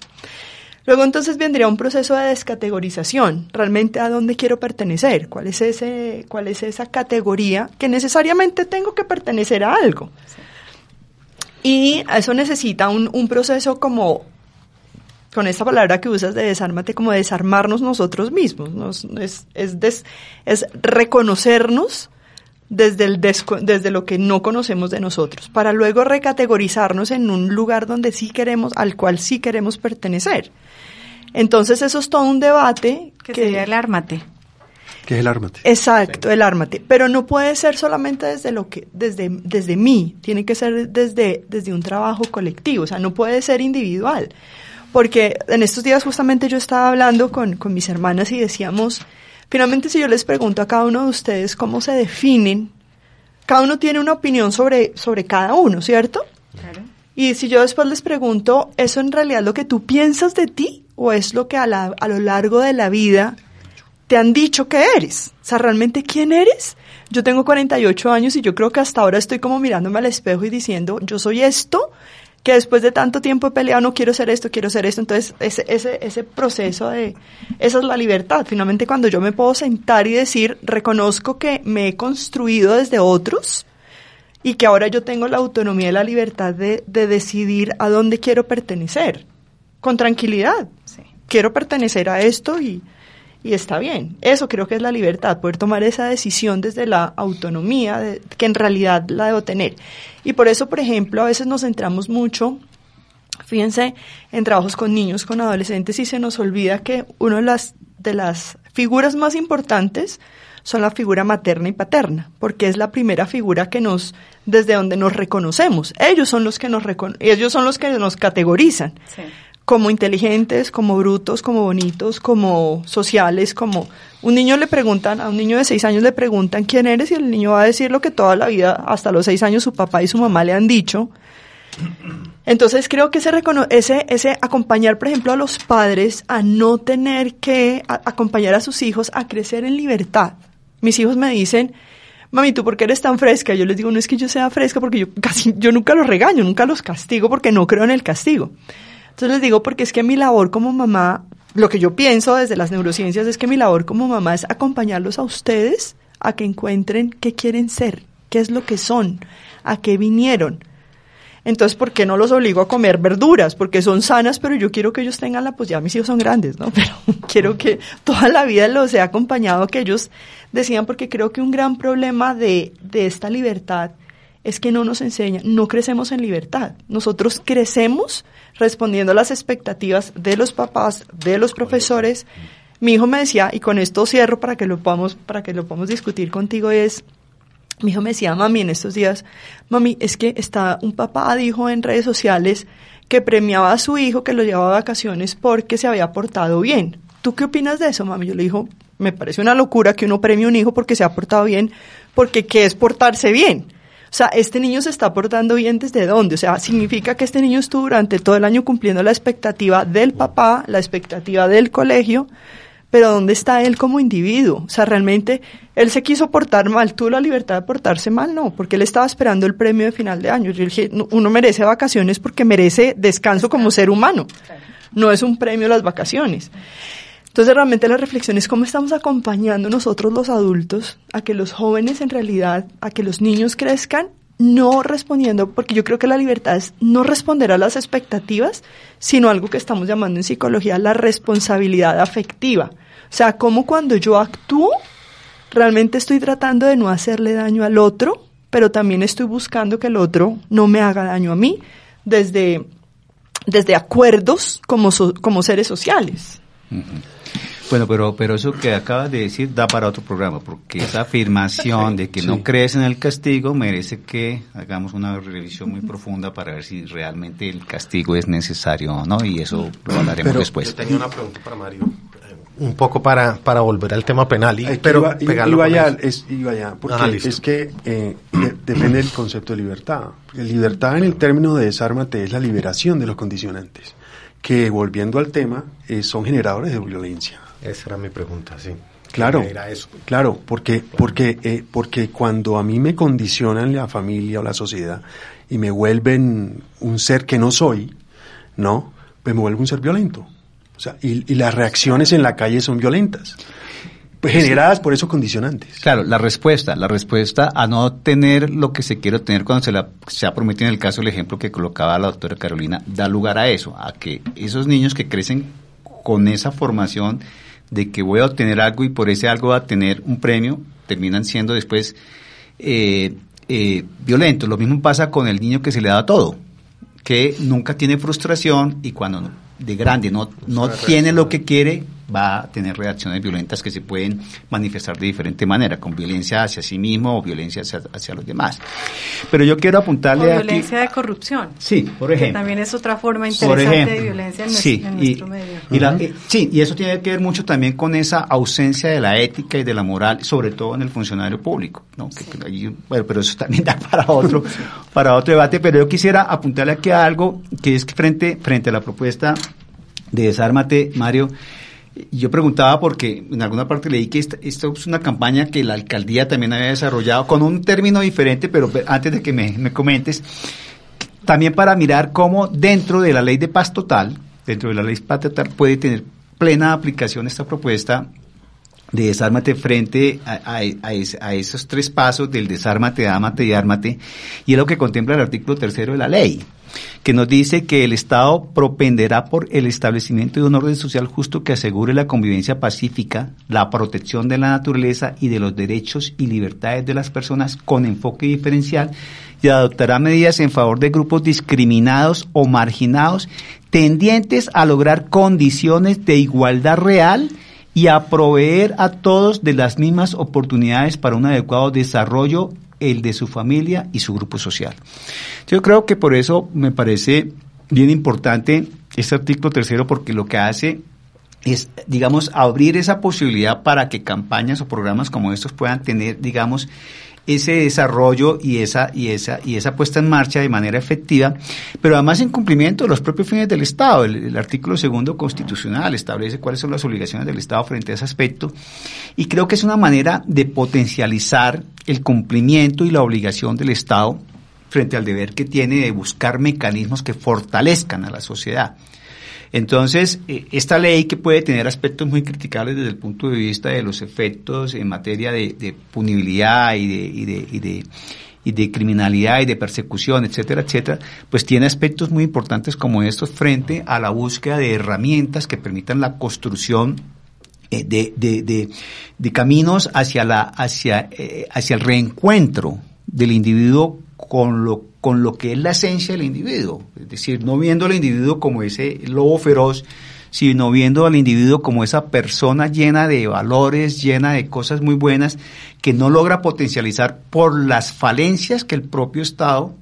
Luego entonces vendría un proceso de descategorización, realmente a dónde quiero pertenecer, cuál es ese, cuál es esa categoría que necesariamente tengo que pertenecer a algo. Y eso necesita un, un proceso como, con esta palabra que usas de desármate, como desarmarnos nosotros mismos, Nos- es, es, des- es reconocernos desde, el desco- desde lo que no conocemos de nosotros, para luego recategorizarnos en un lugar donde sí queremos, al cual sí queremos pertenecer. Entonces eso es todo un debate Que sería el ármate. que es el ármate. Exacto, el ármate. Pero no puede ser solamente desde lo que, desde, desde mí, tiene que ser desde, desde un trabajo colectivo, o sea, no puede ser individual. Porque en estos días justamente yo estaba hablando con, con mis hermanas y decíamos, finalmente si yo les pregunto a cada uno de ustedes cómo se definen, cada uno tiene una opinión sobre, sobre cada uno, ¿cierto? Y si yo después les pregunto, ¿eso en realidad es lo que tú piensas de ti? ¿O es lo que a, la- a lo largo de la vida te han dicho que eres? O sea, ¿realmente quién eres? Yo tengo 48 años y yo creo que hasta ahora estoy como mirándome al espejo y diciendo, yo soy esto, que después de tanto tiempo he peleado, no quiero ser esto, quiero ser esto. Entonces, ese, ese, ese proceso de, esa es la libertad. Finalmente, cuando yo me puedo sentar y decir, reconozco que me he construido desde otros, y que ahora yo tengo la autonomía y la libertad de, de decidir a dónde quiero pertenecer, con tranquilidad. Quiero pertenecer a esto y, y está bien. Eso creo que es la libertad, poder tomar esa decisión desde la autonomía de- que en realidad la debo tener. Y por eso, por ejemplo, a veces nos centramos mucho, fíjense, en trabajos con niños, con adolescentes y se nos olvida que una de las, de las figuras más importantes son la figura materna y paterna, porque es la primera figura que nos, desde donde nos reconocemos. Ellos son los que nos ellos son los que nos categorizan como inteligentes, como brutos, como bonitos, como sociales, como un niño le preguntan, a un niño de seis años le preguntan quién eres y el niño va a decir lo que toda la vida, hasta los seis años, su papá y su mamá le han dicho. Entonces creo que ese, ese, ese acompañar, por ejemplo, a los padres a no tener que acompañar a sus hijos a crecer en libertad. Mis hijos me dicen, mami, ¿tú por qué eres tan fresca? Yo les digo, no es que yo sea fresca porque yo casi, yo nunca los regaño, nunca los castigo porque no creo en el castigo. Entonces les digo, porque es que mi labor como mamá, lo que yo pienso desde las neurociencias es que mi labor como mamá es acompañarlos a ustedes a que encuentren qué quieren ser, qué es lo que son, a qué vinieron entonces, ¿por qué no los obligo a comer verduras? Porque son sanas, pero yo quiero que ellos tengan la, pues ya mis hijos son grandes, ¿no? Pero quiero que toda la vida los he acompañado, que ellos decían, porque creo que un gran problema de, de esta libertad es que no nos enseñan, no crecemos en libertad. Nosotros crecemos respondiendo a las expectativas de los papás, de los profesores. Mi hijo me decía, y con esto cierro para que lo podamos, para que lo podamos discutir contigo, es mi hijo me decía, mami, en estos días, mami, es que está un papá dijo en redes sociales que premiaba a su hijo que lo llevaba a vacaciones porque se había portado bien. ¿Tú qué opinas de eso, mami? Yo le dijo, me parece una locura que uno premie a un hijo porque se ha portado bien, porque ¿qué es portarse bien? O sea, este niño se está portando bien desde dónde? O sea, significa que este niño estuvo durante todo el año cumpliendo la expectativa del papá, la expectativa del colegio, pero ¿dónde está él como individuo? O sea, realmente él se quiso portar mal, tuvo la libertad de portarse mal, no, porque él estaba esperando el premio de final de año. Yo dije, uno merece vacaciones porque merece descanso como ser humano, no es un premio las vacaciones. Entonces realmente la reflexión es cómo estamos acompañando nosotros los adultos a que los jóvenes en realidad, a que los niños crezcan no respondiendo, porque yo creo que la libertad es no responder a las expectativas, sino algo que estamos llamando en psicología la responsabilidad afectiva. O sea, como cuando yo actúo, realmente estoy tratando de no hacerle daño al otro, pero también estoy buscando que el otro no me haga daño a mí desde, desde acuerdos como, como seres sociales. Bueno, pero, pero eso que acabas de decir da para otro programa, porque esa afirmación de que no crees en el castigo merece que hagamos una revisión muy profunda para ver si realmente el castigo es necesario o no, y eso lo hablaremos después. Yo tenía una pregunta para Mario un poco para, para volver al tema penal y pero iba, es, porque es que eh, depende del concepto de libertad. libertad en el término de desármate es la liberación de los condicionantes, que volviendo al tema eh, son generadores de violencia. Esa era mi pregunta, sí. Claro, claro, porque, porque, eh, porque cuando a mí me condicionan la familia o la sociedad y me vuelven un ser que no soy, ¿no? Pues me vuelvo un ser violento y, las reacciones en la calle son violentas. Pues generadas por esos condicionantes. Claro, la respuesta, la respuesta a no tener lo que se quiere obtener cuando se, la, se ha prometido en el caso, el ejemplo que colocaba la doctora Carolina, da lugar a eso, a que esos niños que crecen con esa formación de que voy a obtener algo y por ese algo va a tener un premio, terminan siendo después eh, eh, violentos. Lo mismo pasa con el niño que se le da todo, que nunca tiene frustración y cuando de grande no, no tiene lo que quiere, va a tener reacciones violentas que se pueden manifestar de diferente manera, con violencia hacia sí mismo o violencia hacia, los demás. Pero yo quiero apuntarle a violencia de corrupción. Sí, por ejemplo. también es otra forma interesante de violencia en, nuestro, medio. Y sí, y eso tiene que ver mucho también con esa ausencia de la ética y de la moral, sobre todo en el funcionario público. ¿no? bueno, pero eso también da para otro, para otro debate. Pero yo quisiera apuntarle aquí a algo que es que frente, frente a la propuesta de Desármate, Mario, yo preguntaba porque en alguna parte leí que esta, es una campaña que la alcaldía también había desarrollado con un término diferente, pero antes de que me, comentes, también para mirar cómo dentro de la ley de paz total, dentro de la ley de paz total puede tener plena aplicación esta propuesta de desármate frente a, a, esos tres pasos del desármate, ámate y ármate, y es lo que contempla el artículo tercero de la ley que nos dice que el Estado propenderá por el establecimiento de un orden social justo que asegure la convivencia pacífica, la protección de la naturaleza y de los derechos y libertades de las personas con enfoque diferencial y adoptará medidas en favor de grupos discriminados o marginados tendientes a lograr condiciones de igualdad real y a proveer a todos de las mismas oportunidades para un adecuado desarrollo el de su familia y su grupo social. Yo creo que por eso me parece bien importante este artículo tercero porque lo que hace es, digamos, abrir esa posibilidad para que campañas o programas como estos puedan tener, digamos, ese desarrollo y esa, y esa, y esa puesta en marcha de manera efectiva, pero además en cumplimiento de los propios fines del Estado. El, artículo segundo constitucional establece cuáles son las obligaciones del Estado frente a ese aspecto y creo que es una manera de potencializar el cumplimiento y la obligación del Estado frente al deber que tiene de buscar mecanismos que fortalezcan a la sociedad. Entonces, eh, esta ley que puede tener aspectos muy criticables desde el punto de vista de los efectos en materia de, punibilidad y de, y de, y de y de criminalidad y de persecución, etcétera, etcétera, pues tiene aspectos muy importantes como estos frente a la búsqueda de herramientas que permitan la construcción eh, de, de, de, caminos hacia, la, hacia, eh, hacia el reencuentro del individuo con lo, con lo que es la esencia del individuo. Es decir, no viendo al individuo como ese lobo feroz, sino viendo al individuo como esa persona llena de valores, llena de cosas muy buenas, que no logra potencializar por las falencias que el propio Estado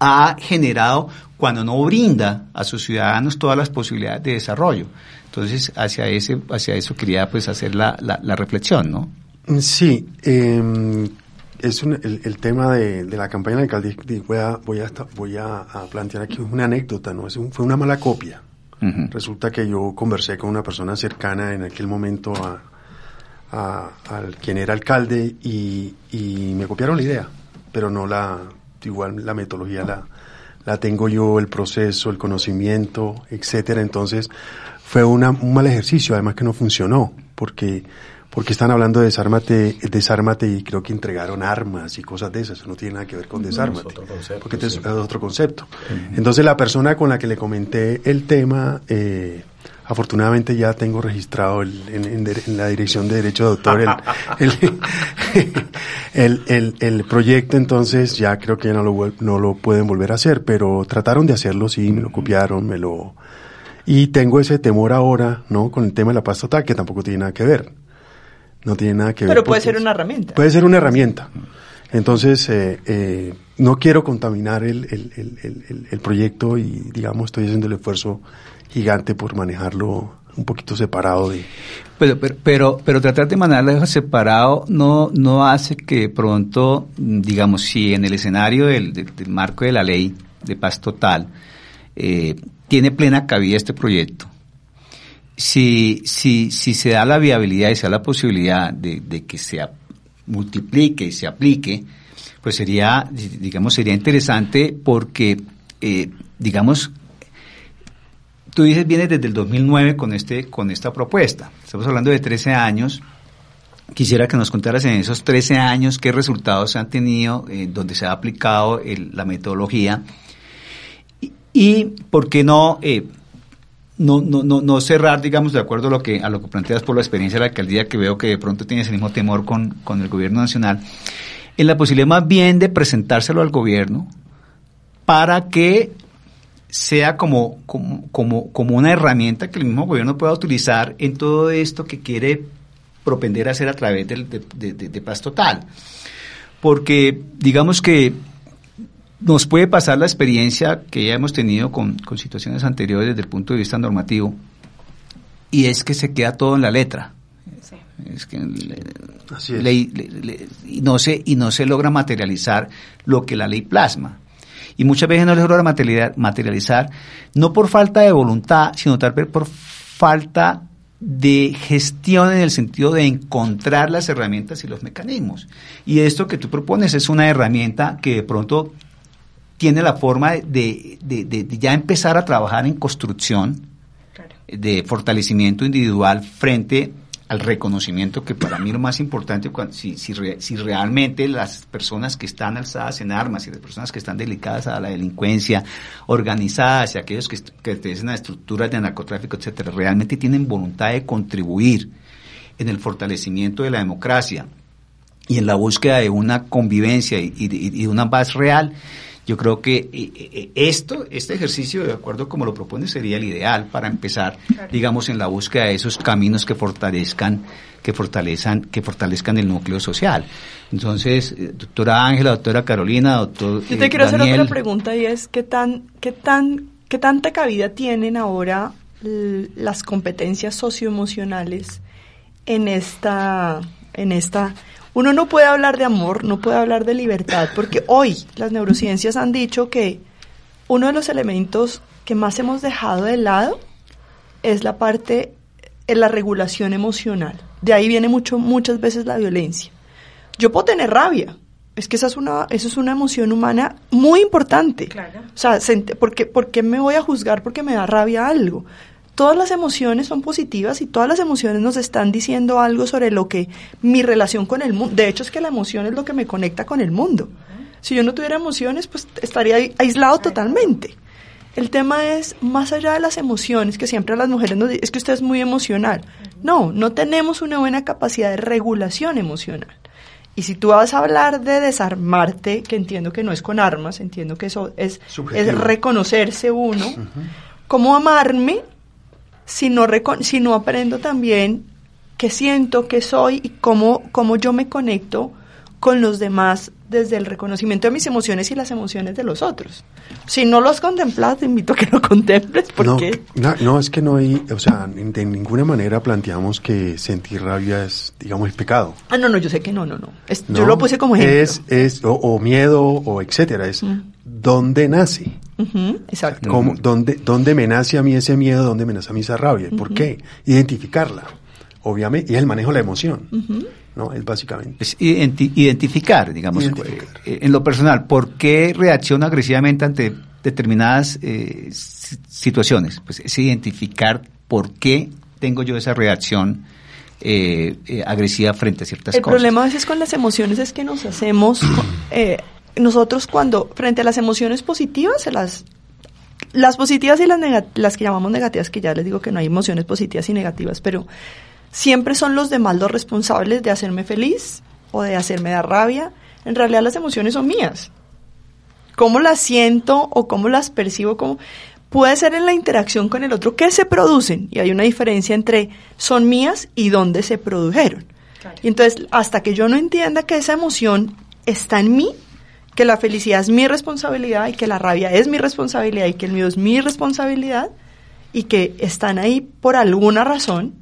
ha generado cuando no brinda a sus ciudadanos todas las posibilidades de desarrollo. Entonces, hacia ese, hacia eso quería pues hacer la, la, reflexión, ¿no? Sí, eh, es el, tema de, la campaña de alcalde, voy a, voy a, voy a, plantear aquí una anécdota, ¿no? Es fue una mala copia. Resulta que yo conversé con una persona cercana en aquel momento a, al quien era alcalde y, y, me copiaron la idea, pero no la, igual la metodología la, la tengo yo, el proceso, el conocimiento, etcétera. Entonces fue una, un mal ejercicio, además que no funcionó, porque porque están hablando de desármate, desármate y creo que entregaron armas y cosas de esas. Eso no tiene nada que ver con desármate. Es otro concepto, porque es otro concepto. Entonces la persona con la que le comenté el tema, eh, afortunadamente ya tengo registrado en, la dirección de derecho de autor el, el, el, proyecto, entonces ya creo que ya no lo, no lo pueden volver a hacer, pero trataron de hacerlo, sí, me lo copiaron, me lo... Y tengo ese temor ahora, ¿no? Con el tema de la paz total, que tampoco tiene nada que ver. No tiene nada que ver. Pero puede ser una herramienta. Puede ser una herramienta. Entonces, eh, eh, no quiero contaminar el, el, el, proyecto y, digamos, estoy haciendo el esfuerzo gigante por manejarlo un poquito separado de... Pero, pero, pero, tratar de manejarlo separado no, no hace que pronto, digamos, si en el escenario del, del, marco de la ley de paz total eh, tiene plena cabida este proyecto, si, si, si se da la viabilidad y se da la posibilidad de, que se multiplique y se aplique, pues sería, digamos, sería interesante porque, eh, digamos, tú dices, vienes desde el 2009 con, este, con esta propuesta. Estamos hablando de 13 años. Quisiera que nos contaras en esos 13 años qué resultados se han tenido, eh, donde se ha aplicado la metodología y, por qué no, eh, no, no, no, no cerrar, digamos, de acuerdo a lo que a lo que planteas por la experiencia de la alcaldía, que veo que de pronto tienes el mismo temor con, con el gobierno nacional, en la posibilidad más bien de presentárselo al gobierno para que sea como, como, como, como una herramienta que el mismo gobierno pueda utilizar en todo esto que quiere propender a hacer a través del, de, de, de Paz Total. Porque digamos que nos puede pasar la experiencia que ya hemos tenido con, situaciones anteriores desde el punto de vista normativo, y es que se queda todo en la letra. Es que y no se y no se logra materializar lo que la ley plasma. Y muchas veces no se logra materializar no por falta de voluntad sino tal vez por falta de gestión en el sentido de encontrar las herramientas y los mecanismos. Y esto que tú propones es una herramienta que de pronto tiene la forma de, ya empezar a trabajar en construcción de fortalecimiento individual frente al reconocimiento que para mí lo más importante, si, si, realmente las personas que están alzadas en armas y las personas que están dedicadas a la delincuencia organizadas y aquellos que, que pertenecen a estructuras de narcotráfico, etcétera, realmente tienen voluntad de contribuir en el fortalecimiento de la democracia y en la búsqueda de una convivencia y, y de una paz real, yo creo que eh, eh, esto, este ejercicio, de acuerdo como lo propone, sería el ideal para empezar, digamos, en la búsqueda de esos caminos que fortalezcan, que fortalezcan, que fortalezcan el núcleo social. Entonces, eh, doctora Ángela, doctora Carolina, doctor. Yo te quiero hacer otra pregunta y es qué tan, qué tan, qué tanta cabida tienen ahora las competencias socioemocionales en esta, en esta Uno no puede hablar de amor, no puede hablar de libertad, porque hoy las neurociencias han dicho que uno de los elementos que más hemos dejado de lado es la parte, en la regulación emocional. De ahí viene mucho, muchas veces la violencia. Yo puedo tener rabia, es que esa es una, eso es una emoción humana muy importante. Claro. O sea, ¿por qué, ¿por qué me voy a juzgar porque me da rabia algo? Todas las emociones son positivas y todas las emociones nos están diciendo algo sobre lo que mi relación con el mundo. De hecho, es que la emoción es lo que me conecta con el mundo. Si yo no tuviera emociones, pues estaría aislado totalmente. El tema es, más allá de las emociones, que siempre a las mujeres nos dicen, es que usted es muy emocional. No, no tenemos una buena capacidad de regulación emocional. Y si tú vas a hablar de desarmarte, que entiendo que no es con armas, entiendo que eso es, es reconocerse uno, ¿cómo amarme si no, si no aprendo también qué siento, qué soy y cómo, cómo yo me conecto con los demás desde el reconocimiento de mis emociones y las emociones de los otros. Si no los contemplas, te invito a que lo contemples porque... No, no, es que no hay, o sea, de ninguna manera planteamos que sentir rabia es, digamos, es pecado. Ah, no, no, yo sé que no, no, no. yo lo puse como ejemplo. Es, es o, miedo o etcétera, es dónde nace. Exacto. dónde, ¿Dónde me nace a mí ese miedo? ¿Dónde me nace a mí esa rabia? ¿Por qué? Identificarla, obviamente, y es el manejo de la emoción. ¿no? Es básicamente. Es identificar, digamos, eh, en lo personal, ¿por qué reacciono agresivamente ante determinadas eh, situaciones? Pues es identificar por qué tengo yo esa reacción eh, agresiva frente a ciertas cosas. El problema a veces con las emociones es que nos hacemos, nosotros cuando frente a las emociones positivas, se las las positivas y las, las que llamamos negativas, que ya les digo que no hay emociones positivas y negativas, pero siempre son los demás los responsables de hacerme feliz o de hacerme dar rabia. En realidad las emociones son mías. Cómo las siento o cómo las percibo, cómo puede ser en la interacción con el otro que se producen y hay una diferencia entre son mías y dónde se produjeron. Y entonces, hasta que yo no entienda que esa emoción está en mí, que la felicidad es mi responsabilidad y que la rabia es mi responsabilidad y que el miedo es mi responsabilidad y que están ahí por alguna razón,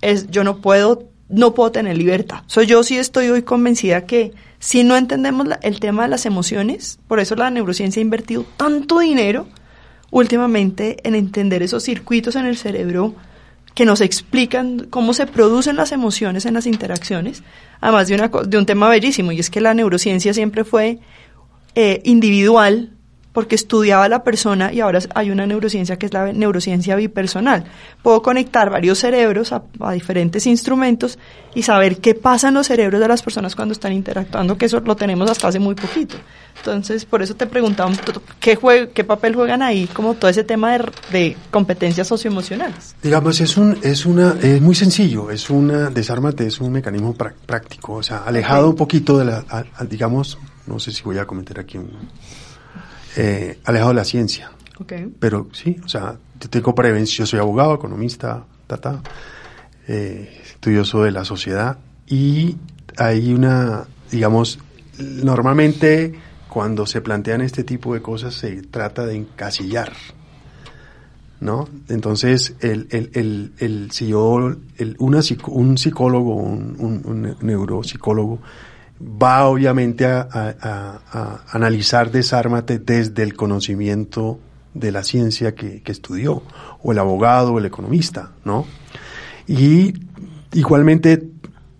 es yo no puedo no puedo tener libertad. So, yo sí estoy hoy convencida que si no entendemos el tema de las emociones, por eso la neurociencia ha invertido tanto dinero últimamente en entender esos circuitos en el cerebro que nos explican cómo se producen las emociones en las interacciones, además de, una, de un tema bellísimo, y es que la neurociencia siempre fue eh, individual, porque estudiaba a la persona y ahora hay una neurociencia que es la neurociencia bipersonal. Puedo conectar varios cerebros a, diferentes instrumentos y saber qué pasa en los cerebros de las personas cuando están interactuando, que eso lo tenemos hasta hace muy poquito. Entonces, por eso te preguntaba qué, qué papel juegan ahí, como todo ese tema de, competencias socioemocionales. Digamos, es un, es una, es muy sencillo, es una, desármate, es un mecanismo práctico, o sea, alejado un poquito de la, digamos, no sé si voy a comentar aquí un eh, alejado de la ciencia. Pero sí, o sea, yo tengo prevención, yo soy abogado, economista, tata, eh, estudioso de la sociedad y hay una, digamos, normalmente cuando se plantean este tipo de cosas se trata de encasillar, ¿no? Entonces, el, el, el, el si yo, el, una, un psicólogo, un, un, un neuropsicólogo, va obviamente a, analizar Desármate desde el conocimiento de la ciencia que, estudió, o el abogado o el economista, ¿no? Y igualmente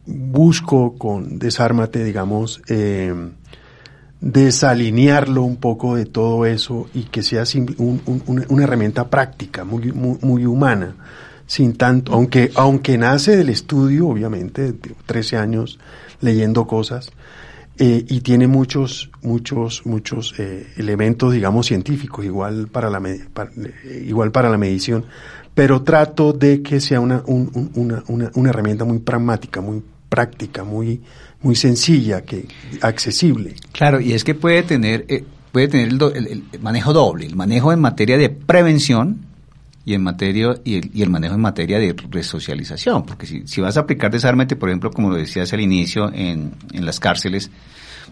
busco con Desármate, digamos, eh, desalinearlo un poco de todo eso y que sea una herramienta práctica, muy, muy, humana, sin tanto, aunque, aunque nace del estudio, obviamente, de 13 años leyendo cosas eh, y tiene muchos, muchos, muchos eh, elementos, digamos, científicos, igual para la, eh, igual para la medición, pero trato de que sea una, una, una, una, herramienta muy pragmática, muy práctica, muy, muy sencilla, que accesible. Claro, y es que puede tener, puede tener el, el manejo doble, el manejo en materia de prevención, y en materia y el, y el, manejo en materia de resocialización, porque si, si vas a aplicar desármate, por ejemplo, como lo decías al inicio en, en las cárceles,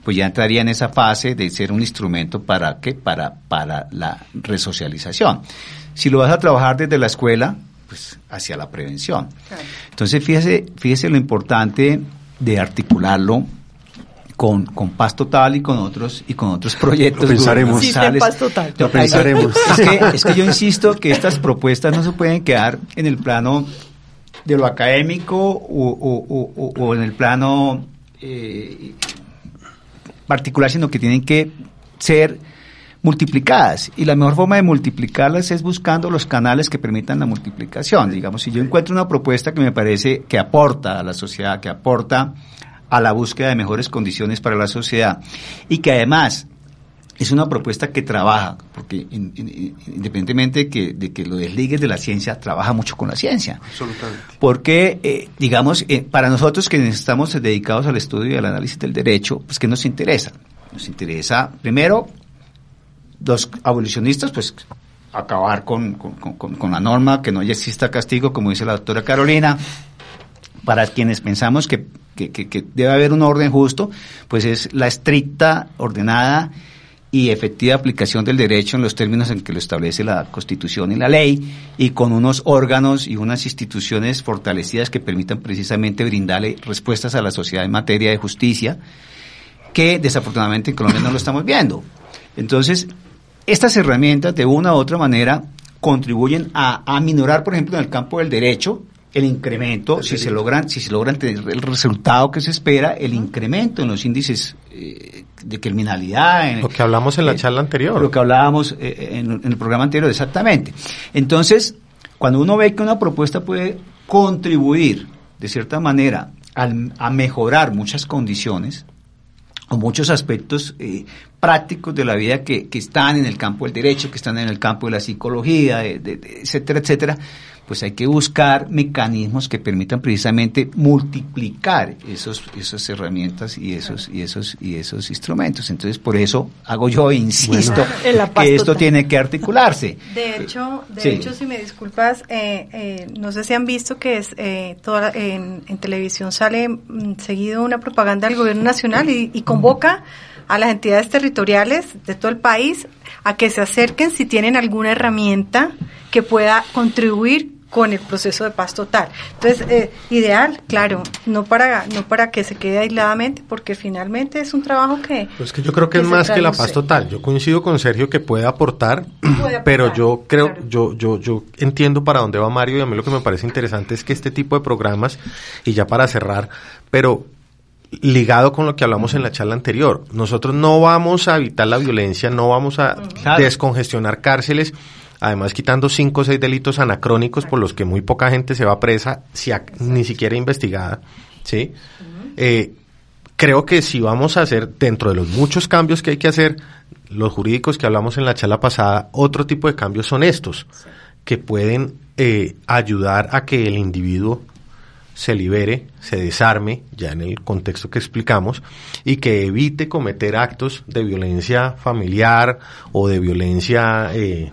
pues ya entraría en esa fase de ser un instrumento para qué, para, para la resocialización. Si lo vas a trabajar desde la escuela, pues hacia la prevención. Entonces, fíjese, fíjese lo importante de articularlo con, con Paz Total y con otros y con otros proyectos. Lo pensaremos. Sí, Paz Total. Lo pensaremos. Es que, es que yo insisto que estas propuestas no se pueden quedar en el plano de lo académico o, o- o- o- o en el plano eh, particular, sino que tienen que ser multiplicadas. Y la mejor forma de multiplicarlas es buscando los canales que permitan la multiplicación. Digamos, si yo encuentro una propuesta que me parece que aporta a la sociedad, que aporta a la búsqueda de mejores condiciones para la sociedad y que además es una propuesta que trabaja, porque in- in- independientemente de que, de que lo desligues de la ciencia, trabaja mucho con la ciencia. Absolutamente. Porque, eh, digamos, eh, para nosotros que estamos dedicados al estudio y al análisis del derecho, pues ¿qué nos interesa? Nos interesa, primero, los abolicionistas, pues acabar con, con- con- con- la norma, que no ya exista castigo, como dice la doctora Carolina. Para quienes pensamos que, debe haber un orden justo, pues es la estricta, ordenada y efectiva aplicación del derecho en los términos en que lo establece la Constitución y la ley, y con unos órganos y unas instituciones fortalecidas que permitan precisamente brindarle respuestas a la sociedad en materia de justicia, que desafortunadamente en Colombia no lo estamos viendo. Entonces, estas herramientas de una u otra manera contribuyen a, a minorar, por ejemplo, en el campo del derecho, el incremento, si se logran, si se logran tener el resultado que se espera, el incremento en los índices eh, de criminalidad. en- Lo que hablamos en la eh, charla anterior. Lo que hablábamos eh, en, en el programa anterior, exactamente. Entonces, cuando uno ve que una propuesta puede contribuir, de cierta manera, al- a mejorar muchas condiciones, o muchos aspectos prácticos de la vida que, que están en el campo del derecho, que están en el campo de la psicología, de- de- de- etcétera, etcétera, pues hay que buscar mecanismos que permitan precisamente multiplicar esos, esas herramientas y esos, y esos, y esos instrumentos. Entonces, por eso hago yo insisto que esto tiene que articularse. De hecho, de Sí. hecho, si me disculpas, eh, eh, no sé si han visto que es eh, toda, en, en televisión sale mm, seguido una propaganda del gobierno nacional y, y convoca a las entidades territoriales de todo el país a que se acerquen si tienen alguna herramienta que pueda contribuir con el proceso de paz total. Entonces, eh, ideal, claro, no para no para que se quede aisladamente, porque finalmente es un trabajo que... Pues que yo creo que, es más que la paz total. Yo coincido con Sergio que puede aportar, aportar, pero yo creo, claro. yo, yo, yo entiendo para dónde va Mario y a mí lo que me parece interesante es que este tipo de programas, y ya para cerrar, pero ligado con lo que hablamos en la charla anterior, nosotros no vamos a evitar la violencia, no vamos a Claro. descongestionar cárceles, además quitando cinco o seis delitos anacrónicos por los que muy poca gente se va presa, si a- ni siquiera investigada, ¿sí? Eh, creo que si vamos a hacer, dentro de los muchos cambios que hay que hacer, los jurídicos que hablamos en la charla pasada, otro tipo de cambios son estos, que pueden eh, ayudar a que el individuo se libere, se desarme, ya en el contexto que explicamos, y que evite cometer actos de violencia familiar o de violencia eh,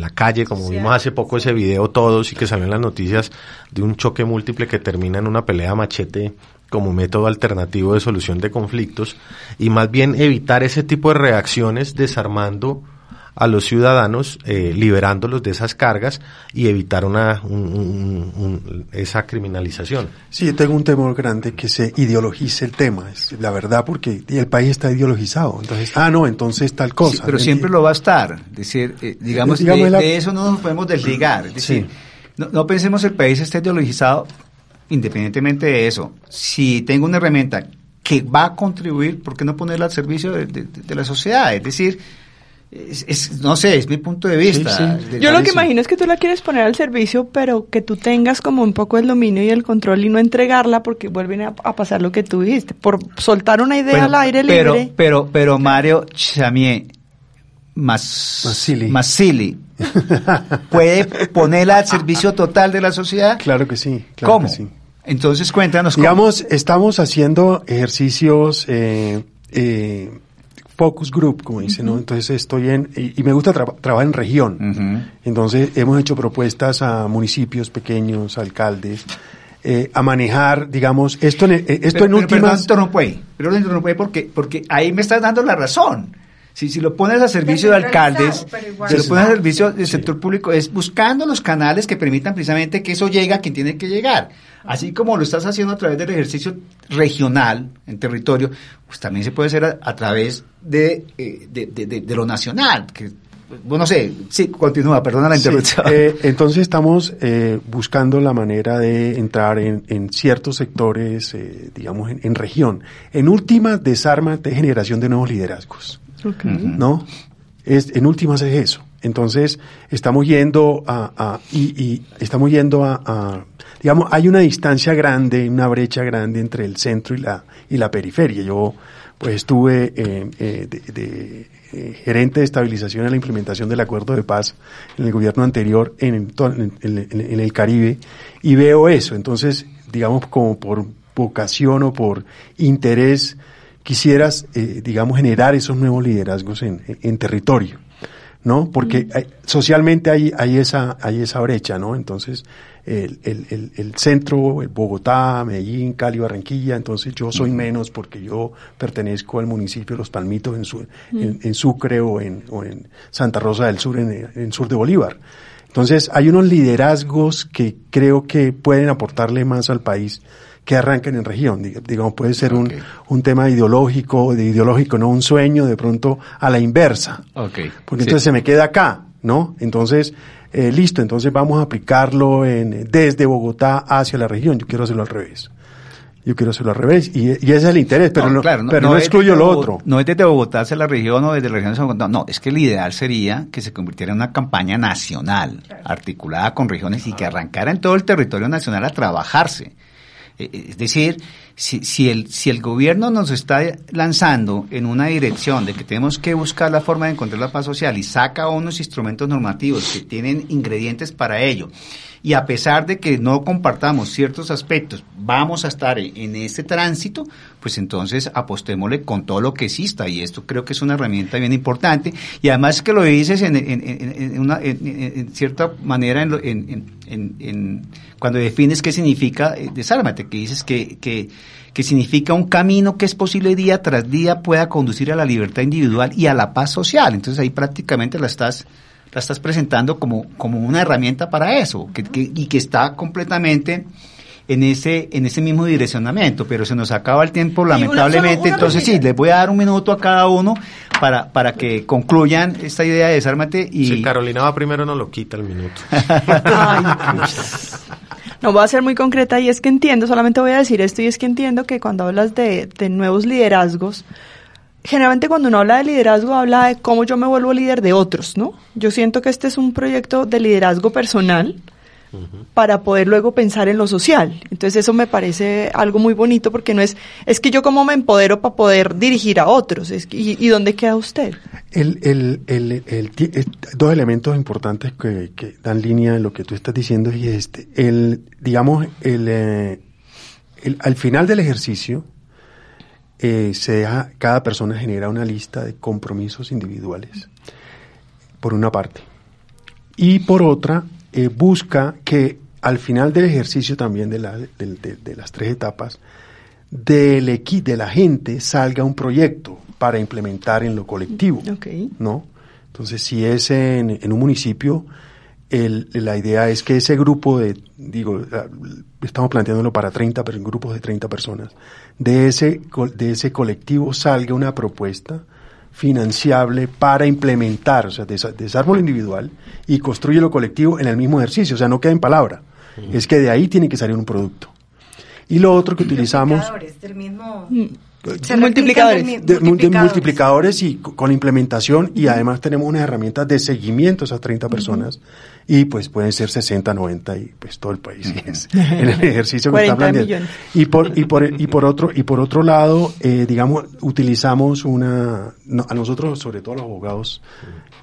la calle, como vimos hace poco ese video todos y que salió en las noticias de un choque múltiple que termina en una pelea a machete como método alternativo de solución de conflictos, y más bien evitar ese tipo de reacciones desarmando a los ciudadanos, eh, liberándolos de esas cargas y evitar una, un- un- un- esa criminalización. Sí, yo tengo un temor grande que se ideologice el tema, es la verdad, porque el país está ideologizado. Entonces, ah, no, entonces tal cosa. Sí, pero siempre lo va a estar. Es decir, eh, digamos, Eh, digamos, de, la- de eso no nos podemos desligar. Es decir, Sí. no, no pensemos el país está ideologizado independientemente de eso. Si tengo una herramienta que va a contribuir, ¿por qué no ponerla al servicio de, de- de la sociedad? Es decir, es, es- no sé, es mi punto de vista. Sí, sí. De- Yo lo que imagino es que tú la quieres poner al servicio, pero que tú tengas como un poco el dominio y el control y no entregarla porque vuelven a, a pasar lo que tú dijiste. Por soltar una idea Bueno, al aire pero, libre. Pero, pero Mario Chamier Mas, Masili. Masili, puede ponerla al servicio total de la sociedad. Claro que sí. Claro ¿Cómo? que sí. Entonces cuéntanos cómo. Digamos, estamos haciendo ejercicios eh, eh, focus group, como dicen, ¿no? Entonces estoy en, y, y me gusta tra- trabajar en región. Entonces hemos hecho propuestas a municipios pequeños, alcaldes, eh, a manejar, digamos, esto en, eh, esto Pero- en pero- últimas... Pero, no ahí. Pero interrumpo ahí porque, porque ahí me estás dando la razón. Si, si lo pones a servicio de alcaldes, si lo pones a servicio del Sí. sector público, es buscando los canales que permitan precisamente que eso llegue a quien tiene que llegar. Así como lo estás haciendo a través del ejercicio regional en territorio, pues también se puede hacer a, a través de, eh, de, de- de- de lo nacional. Que, bueno, no sé, sí, continúa, perdona la Sí, interrupción. eh, entonces estamos eh, buscando la manera de entrar en, en ciertos sectores, eh, digamos, en, en región. En última, desarma de generación de nuevos liderazgos, ¿no? Es, en últimas es eso. Entonces, estamos yendo a, a- y, y estamos yendo a, a- digamos, hay una distancia grande, una brecha grande entre el centro y la, y la periferia. Yo, pues, estuve eh, eh, de, de, eh, gerente de estabilización en la implementación del acuerdo de paz en el gobierno anterior en, to- en- en- en- en el Caribe y veo eso. Entonces, digamos, como por vocación o por interés, quisieras, eh, digamos, generar esos nuevos liderazgos en, en- territorio, ¿no? Porque hay- socialmente hay, hay esa, hay esa brecha, ¿no? Entonces, el, el, el, el centro, el Bogotá, Medellín, Cali, Barranquilla, entonces yo soy menos porque yo pertenezco al municipio de Los Palmitos en, Su- en, en Sucre o en, o en Santa Rosa del Sur, en, en sur de Bolívar. Entonces, hay unos liderazgos que creo que pueden aportarle más al país que arranquen en región. Diga- Digamos, puede ser un, un tema ideológico, de ideológico, no un sueño, de pronto a la inversa. Porque Sí. entonces se me queda acá, ¿no? Entonces, eh, listo, entonces vamos a aplicarlo en, desde Bogotá hacia la región. Yo quiero hacerlo al revés. Yo quiero hacerlo al revés. Y, y ese es el interés, pero no, claro, pero no, excluyo lo otro. No es desde Bogotá hacia la región o desde la región hacia Bogotá. No, es que el ideal sería que se convirtiera en una campaña nacional, articulada con regiones y que arrancara en todo el territorio nacional a trabajarse. Eh, eh, Es decir, si, si, el, si el gobierno nos está lanzando en una dirección de que tenemos que buscar la forma de encontrar la paz social y saca unos instrumentos normativos que tienen ingredientes para ello, y a pesar de que no compartamos ciertos aspectos, vamos a estar en, en este tránsito, pues entonces apostémosle con todo lo que exista y esto creo que es una herramienta bien importante y además que lo dices en, en, en- una, en- cierta manera en, lo- cuando defines qué significa eh, desármate, que dices que, que, que significa un camino que es posible día tras día pueda conducir a la libertad individual y a la paz social. Entonces ahí prácticamente la estás la estás presentando como, como una herramienta para eso, que, que- y que está completamente en ese, en ese mismo direccionamiento, pero se nos acaba el tiempo lamentablemente, una entonces sí, les voy a dar un minuto a cada uno para, para que concluyan esta idea de desármate y Si Carolina va primero, no lo quita el minuto. No voy a ser muy concreta y es que entiendo, solamente voy a decir esto y es que entiendo que cuando hablas de, de nuevos liderazgos, generalmente cuando uno habla de liderazgo habla de cómo yo me vuelvo líder de otros, ¿no? Yo siento que este es un proyecto de liderazgo personal para poder luego pensar en lo social. Entonces eso me parece algo muy bonito porque no es, es que yo como me empodero para poder dirigir a otros. Es que- y, ¿Y dónde queda usted? El, el, el, eh, dos elementos importantes que, dan línea en lo que tú estás diciendo y este, el, digamos, el, eh, al final del ejercicio, eh, se deja, cada persona genera una lista de compromisos individuales, por una parte. Y por otra, eh, busca que al final del ejercicio también de, la- de- de las tres etapas, del de la gente salga un proyecto para implementar en lo colectivo. Ok. ¿no? Entonces, si es en, en un municipio, el- la idea es que ese grupo de, digo, ah, estamos planteándolo para 30, per- grupos de 30 personas, de ese, de ese colectivo salga una propuesta financiable para implementar, o sea, desa- desarmo lo individual y construye lo colectivo en el mismo ejercicio, o sea, no queda en palabra, es que de ahí tiene que salir un producto. Y lo otro que utilizamos... Del mismo... Se Multiplicadores. de, multiplicadores y co- con implementación y además tenemos unas herramientas de seguimiento a esas 30 personas y pues pueden ser 60, 90 y pues todo el país es en el ejercicio que está 40 planteando. Y por, y por, y por otro, y por otro lado, eh, digamos, utilizamos una, no, a nosotros, sobre todo los abogados,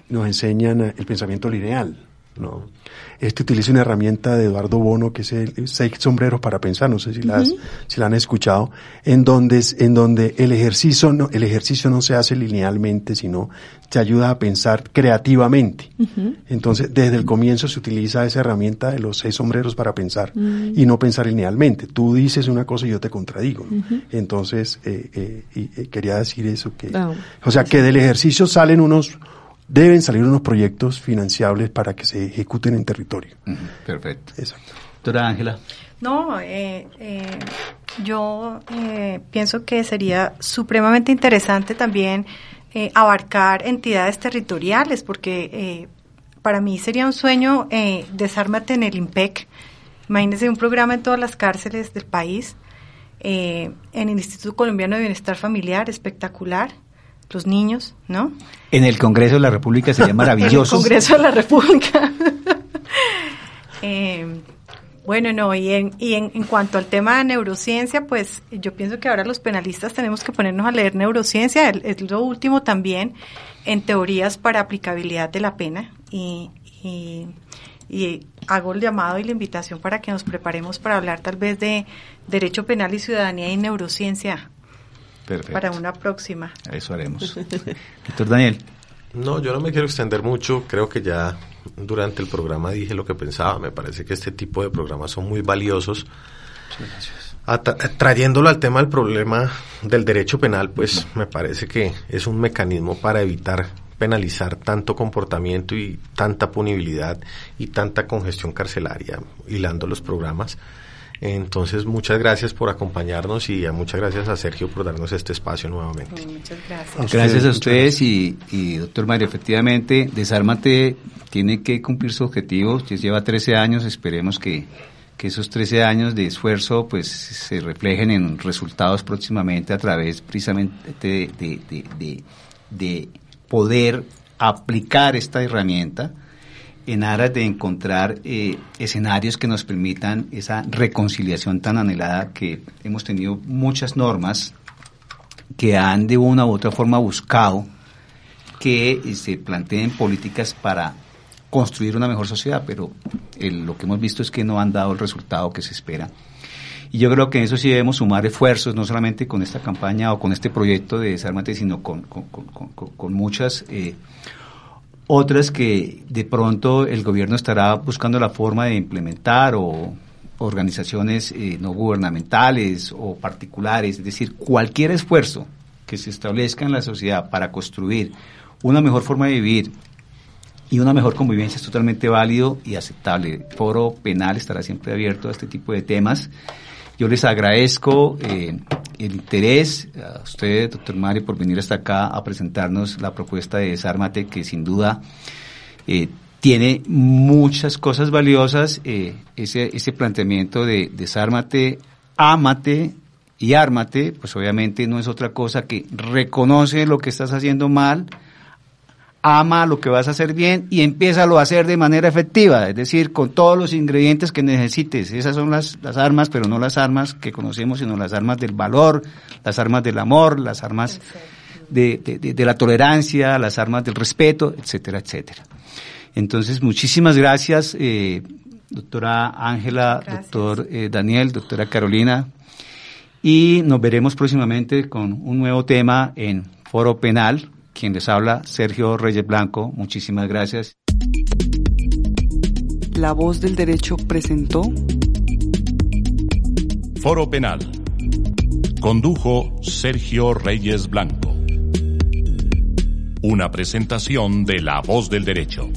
nos enseñan el pensamiento lineal. ¿no? Este utiliza una herramienta de Eduardo Bono que es el seis sombreros para pensar, no sé si la, si la han escuchado, en donde, en donde el ejercicio no, el ejercicio no se hace linealmente, sino te ayuda a pensar creativamente. Entonces, desde el comienzo se utiliza esa herramienta de los seis sombreros para pensar Mm. y no pensar linealmente. Tú dices una cosa y yo te contradigo. ¿no? Entonces, eh, eh, eh, quería decir eso que, Ah, o sea, que del ejercicio salen unos, deben salir unos proyectos financiables para que se ejecuten en territorio. Perfecto. Exacto. Doctora Ángela. No, eh, eh, yo eh, pienso que sería supremamente interesante también eh, abarcar entidades territoriales, porque eh, para mí sería un sueño eh, desármate en el IMPEC. Imagínense un programa en todas las cárceles del país, eh, en el Instituto Colombiano de Bienestar Familiar, espectacular, los niños, ¿no? En el Congreso de la República sería maravilloso. En el Congreso de la República. Eh, bueno, no, y, en, y en, en cuanto al tema de neurociencia, pues yo pienso que ahora los penalistas tenemos que ponernos a leer neurociencia, es lo último también en teorías para aplicabilidad de la pena y, y, y hago el llamado y la invitación para que nos preparemos para hablar tal vez de derecho penal y ciudadanía y neurociencia Perfecto. para una próxima. Eso haremos. Doctor Daniel. No, yo no me quiero extender mucho. Creo que ya durante el programa dije lo que pensaba. Me parece que este tipo de programas son muy valiosos. Ata- trayéndolo al tema del problema del derecho penal, pues me parece que es un mecanismo para evitar penalizar tanto comportamiento y tanta punibilidad y tanta congestión carcelaria hilando los programas. Entonces, muchas gracias por acompañarnos y muchas gracias a Sergio por darnos este espacio nuevamente. Muchas gracias. A ustedes, Gracias a ustedes y, y doctor Mario, efectivamente, Desármate tiene que cumplir su objetivo, ya lleva 13 años, esperemos que, que esos 13 años de esfuerzo pues se reflejen en resultados próximamente a través precisamente de, de- de- de- de poder aplicar esta herramienta en aras de encontrar eh, escenarios que nos permitan esa reconciliación tan anhelada que hemos tenido muchas normas que han de una u otra forma buscado que eh, se planteen políticas para construir una mejor sociedad, pero el- lo que hemos visto es que no han dado el resultado que se espera. Y yo creo que en eso sí debemos sumar esfuerzos, no solamente con esta campaña o con este proyecto de Desármate, sino con- con- con- con muchas eh, otras que de pronto el gobierno estará buscando la forma de implementar o organizaciones eh, no gubernamentales o particulares, es decir, cualquier esfuerzo que se establezca en la sociedad para construir una mejor forma de vivir y una mejor convivencia es totalmente válido y aceptable. El foro penal estará siempre abierto a este tipo de temas. Yo les agradezco eh, el interés a usted, doctor Mario, por venir hasta acá a presentarnos la propuesta de Desármate, que sin duda eh, tiene muchas cosas valiosas. eh, ese, ese planteamiento de Desármate, ámate y ármate, pues obviamente no es otra cosa que reconoce lo que estás haciendo mal, ama lo que vas a hacer bien y empieza a hacer de manera efectiva, es decir, con todos los ingredientes que necesites. Esas son las, las armas, pero no las armas que conocemos, sino las armas del valor, las armas del amor, las armas de, de- de- la tolerancia, las armas del respeto, etcétera, etcétera. Entonces, muchísimas gracias, eh, doctora Ángela, doctor eh, Daniel, doctora Carolina, y nos veremos próximamente con un nuevo tema en Foro Penal. Quien les habla, Sergio Reyes Blanco. Muchísimas gracias. La voz del derecho presentó Foro Penal. Condujo Sergio Reyes Blanco. Una presentación de La Voz del Derecho.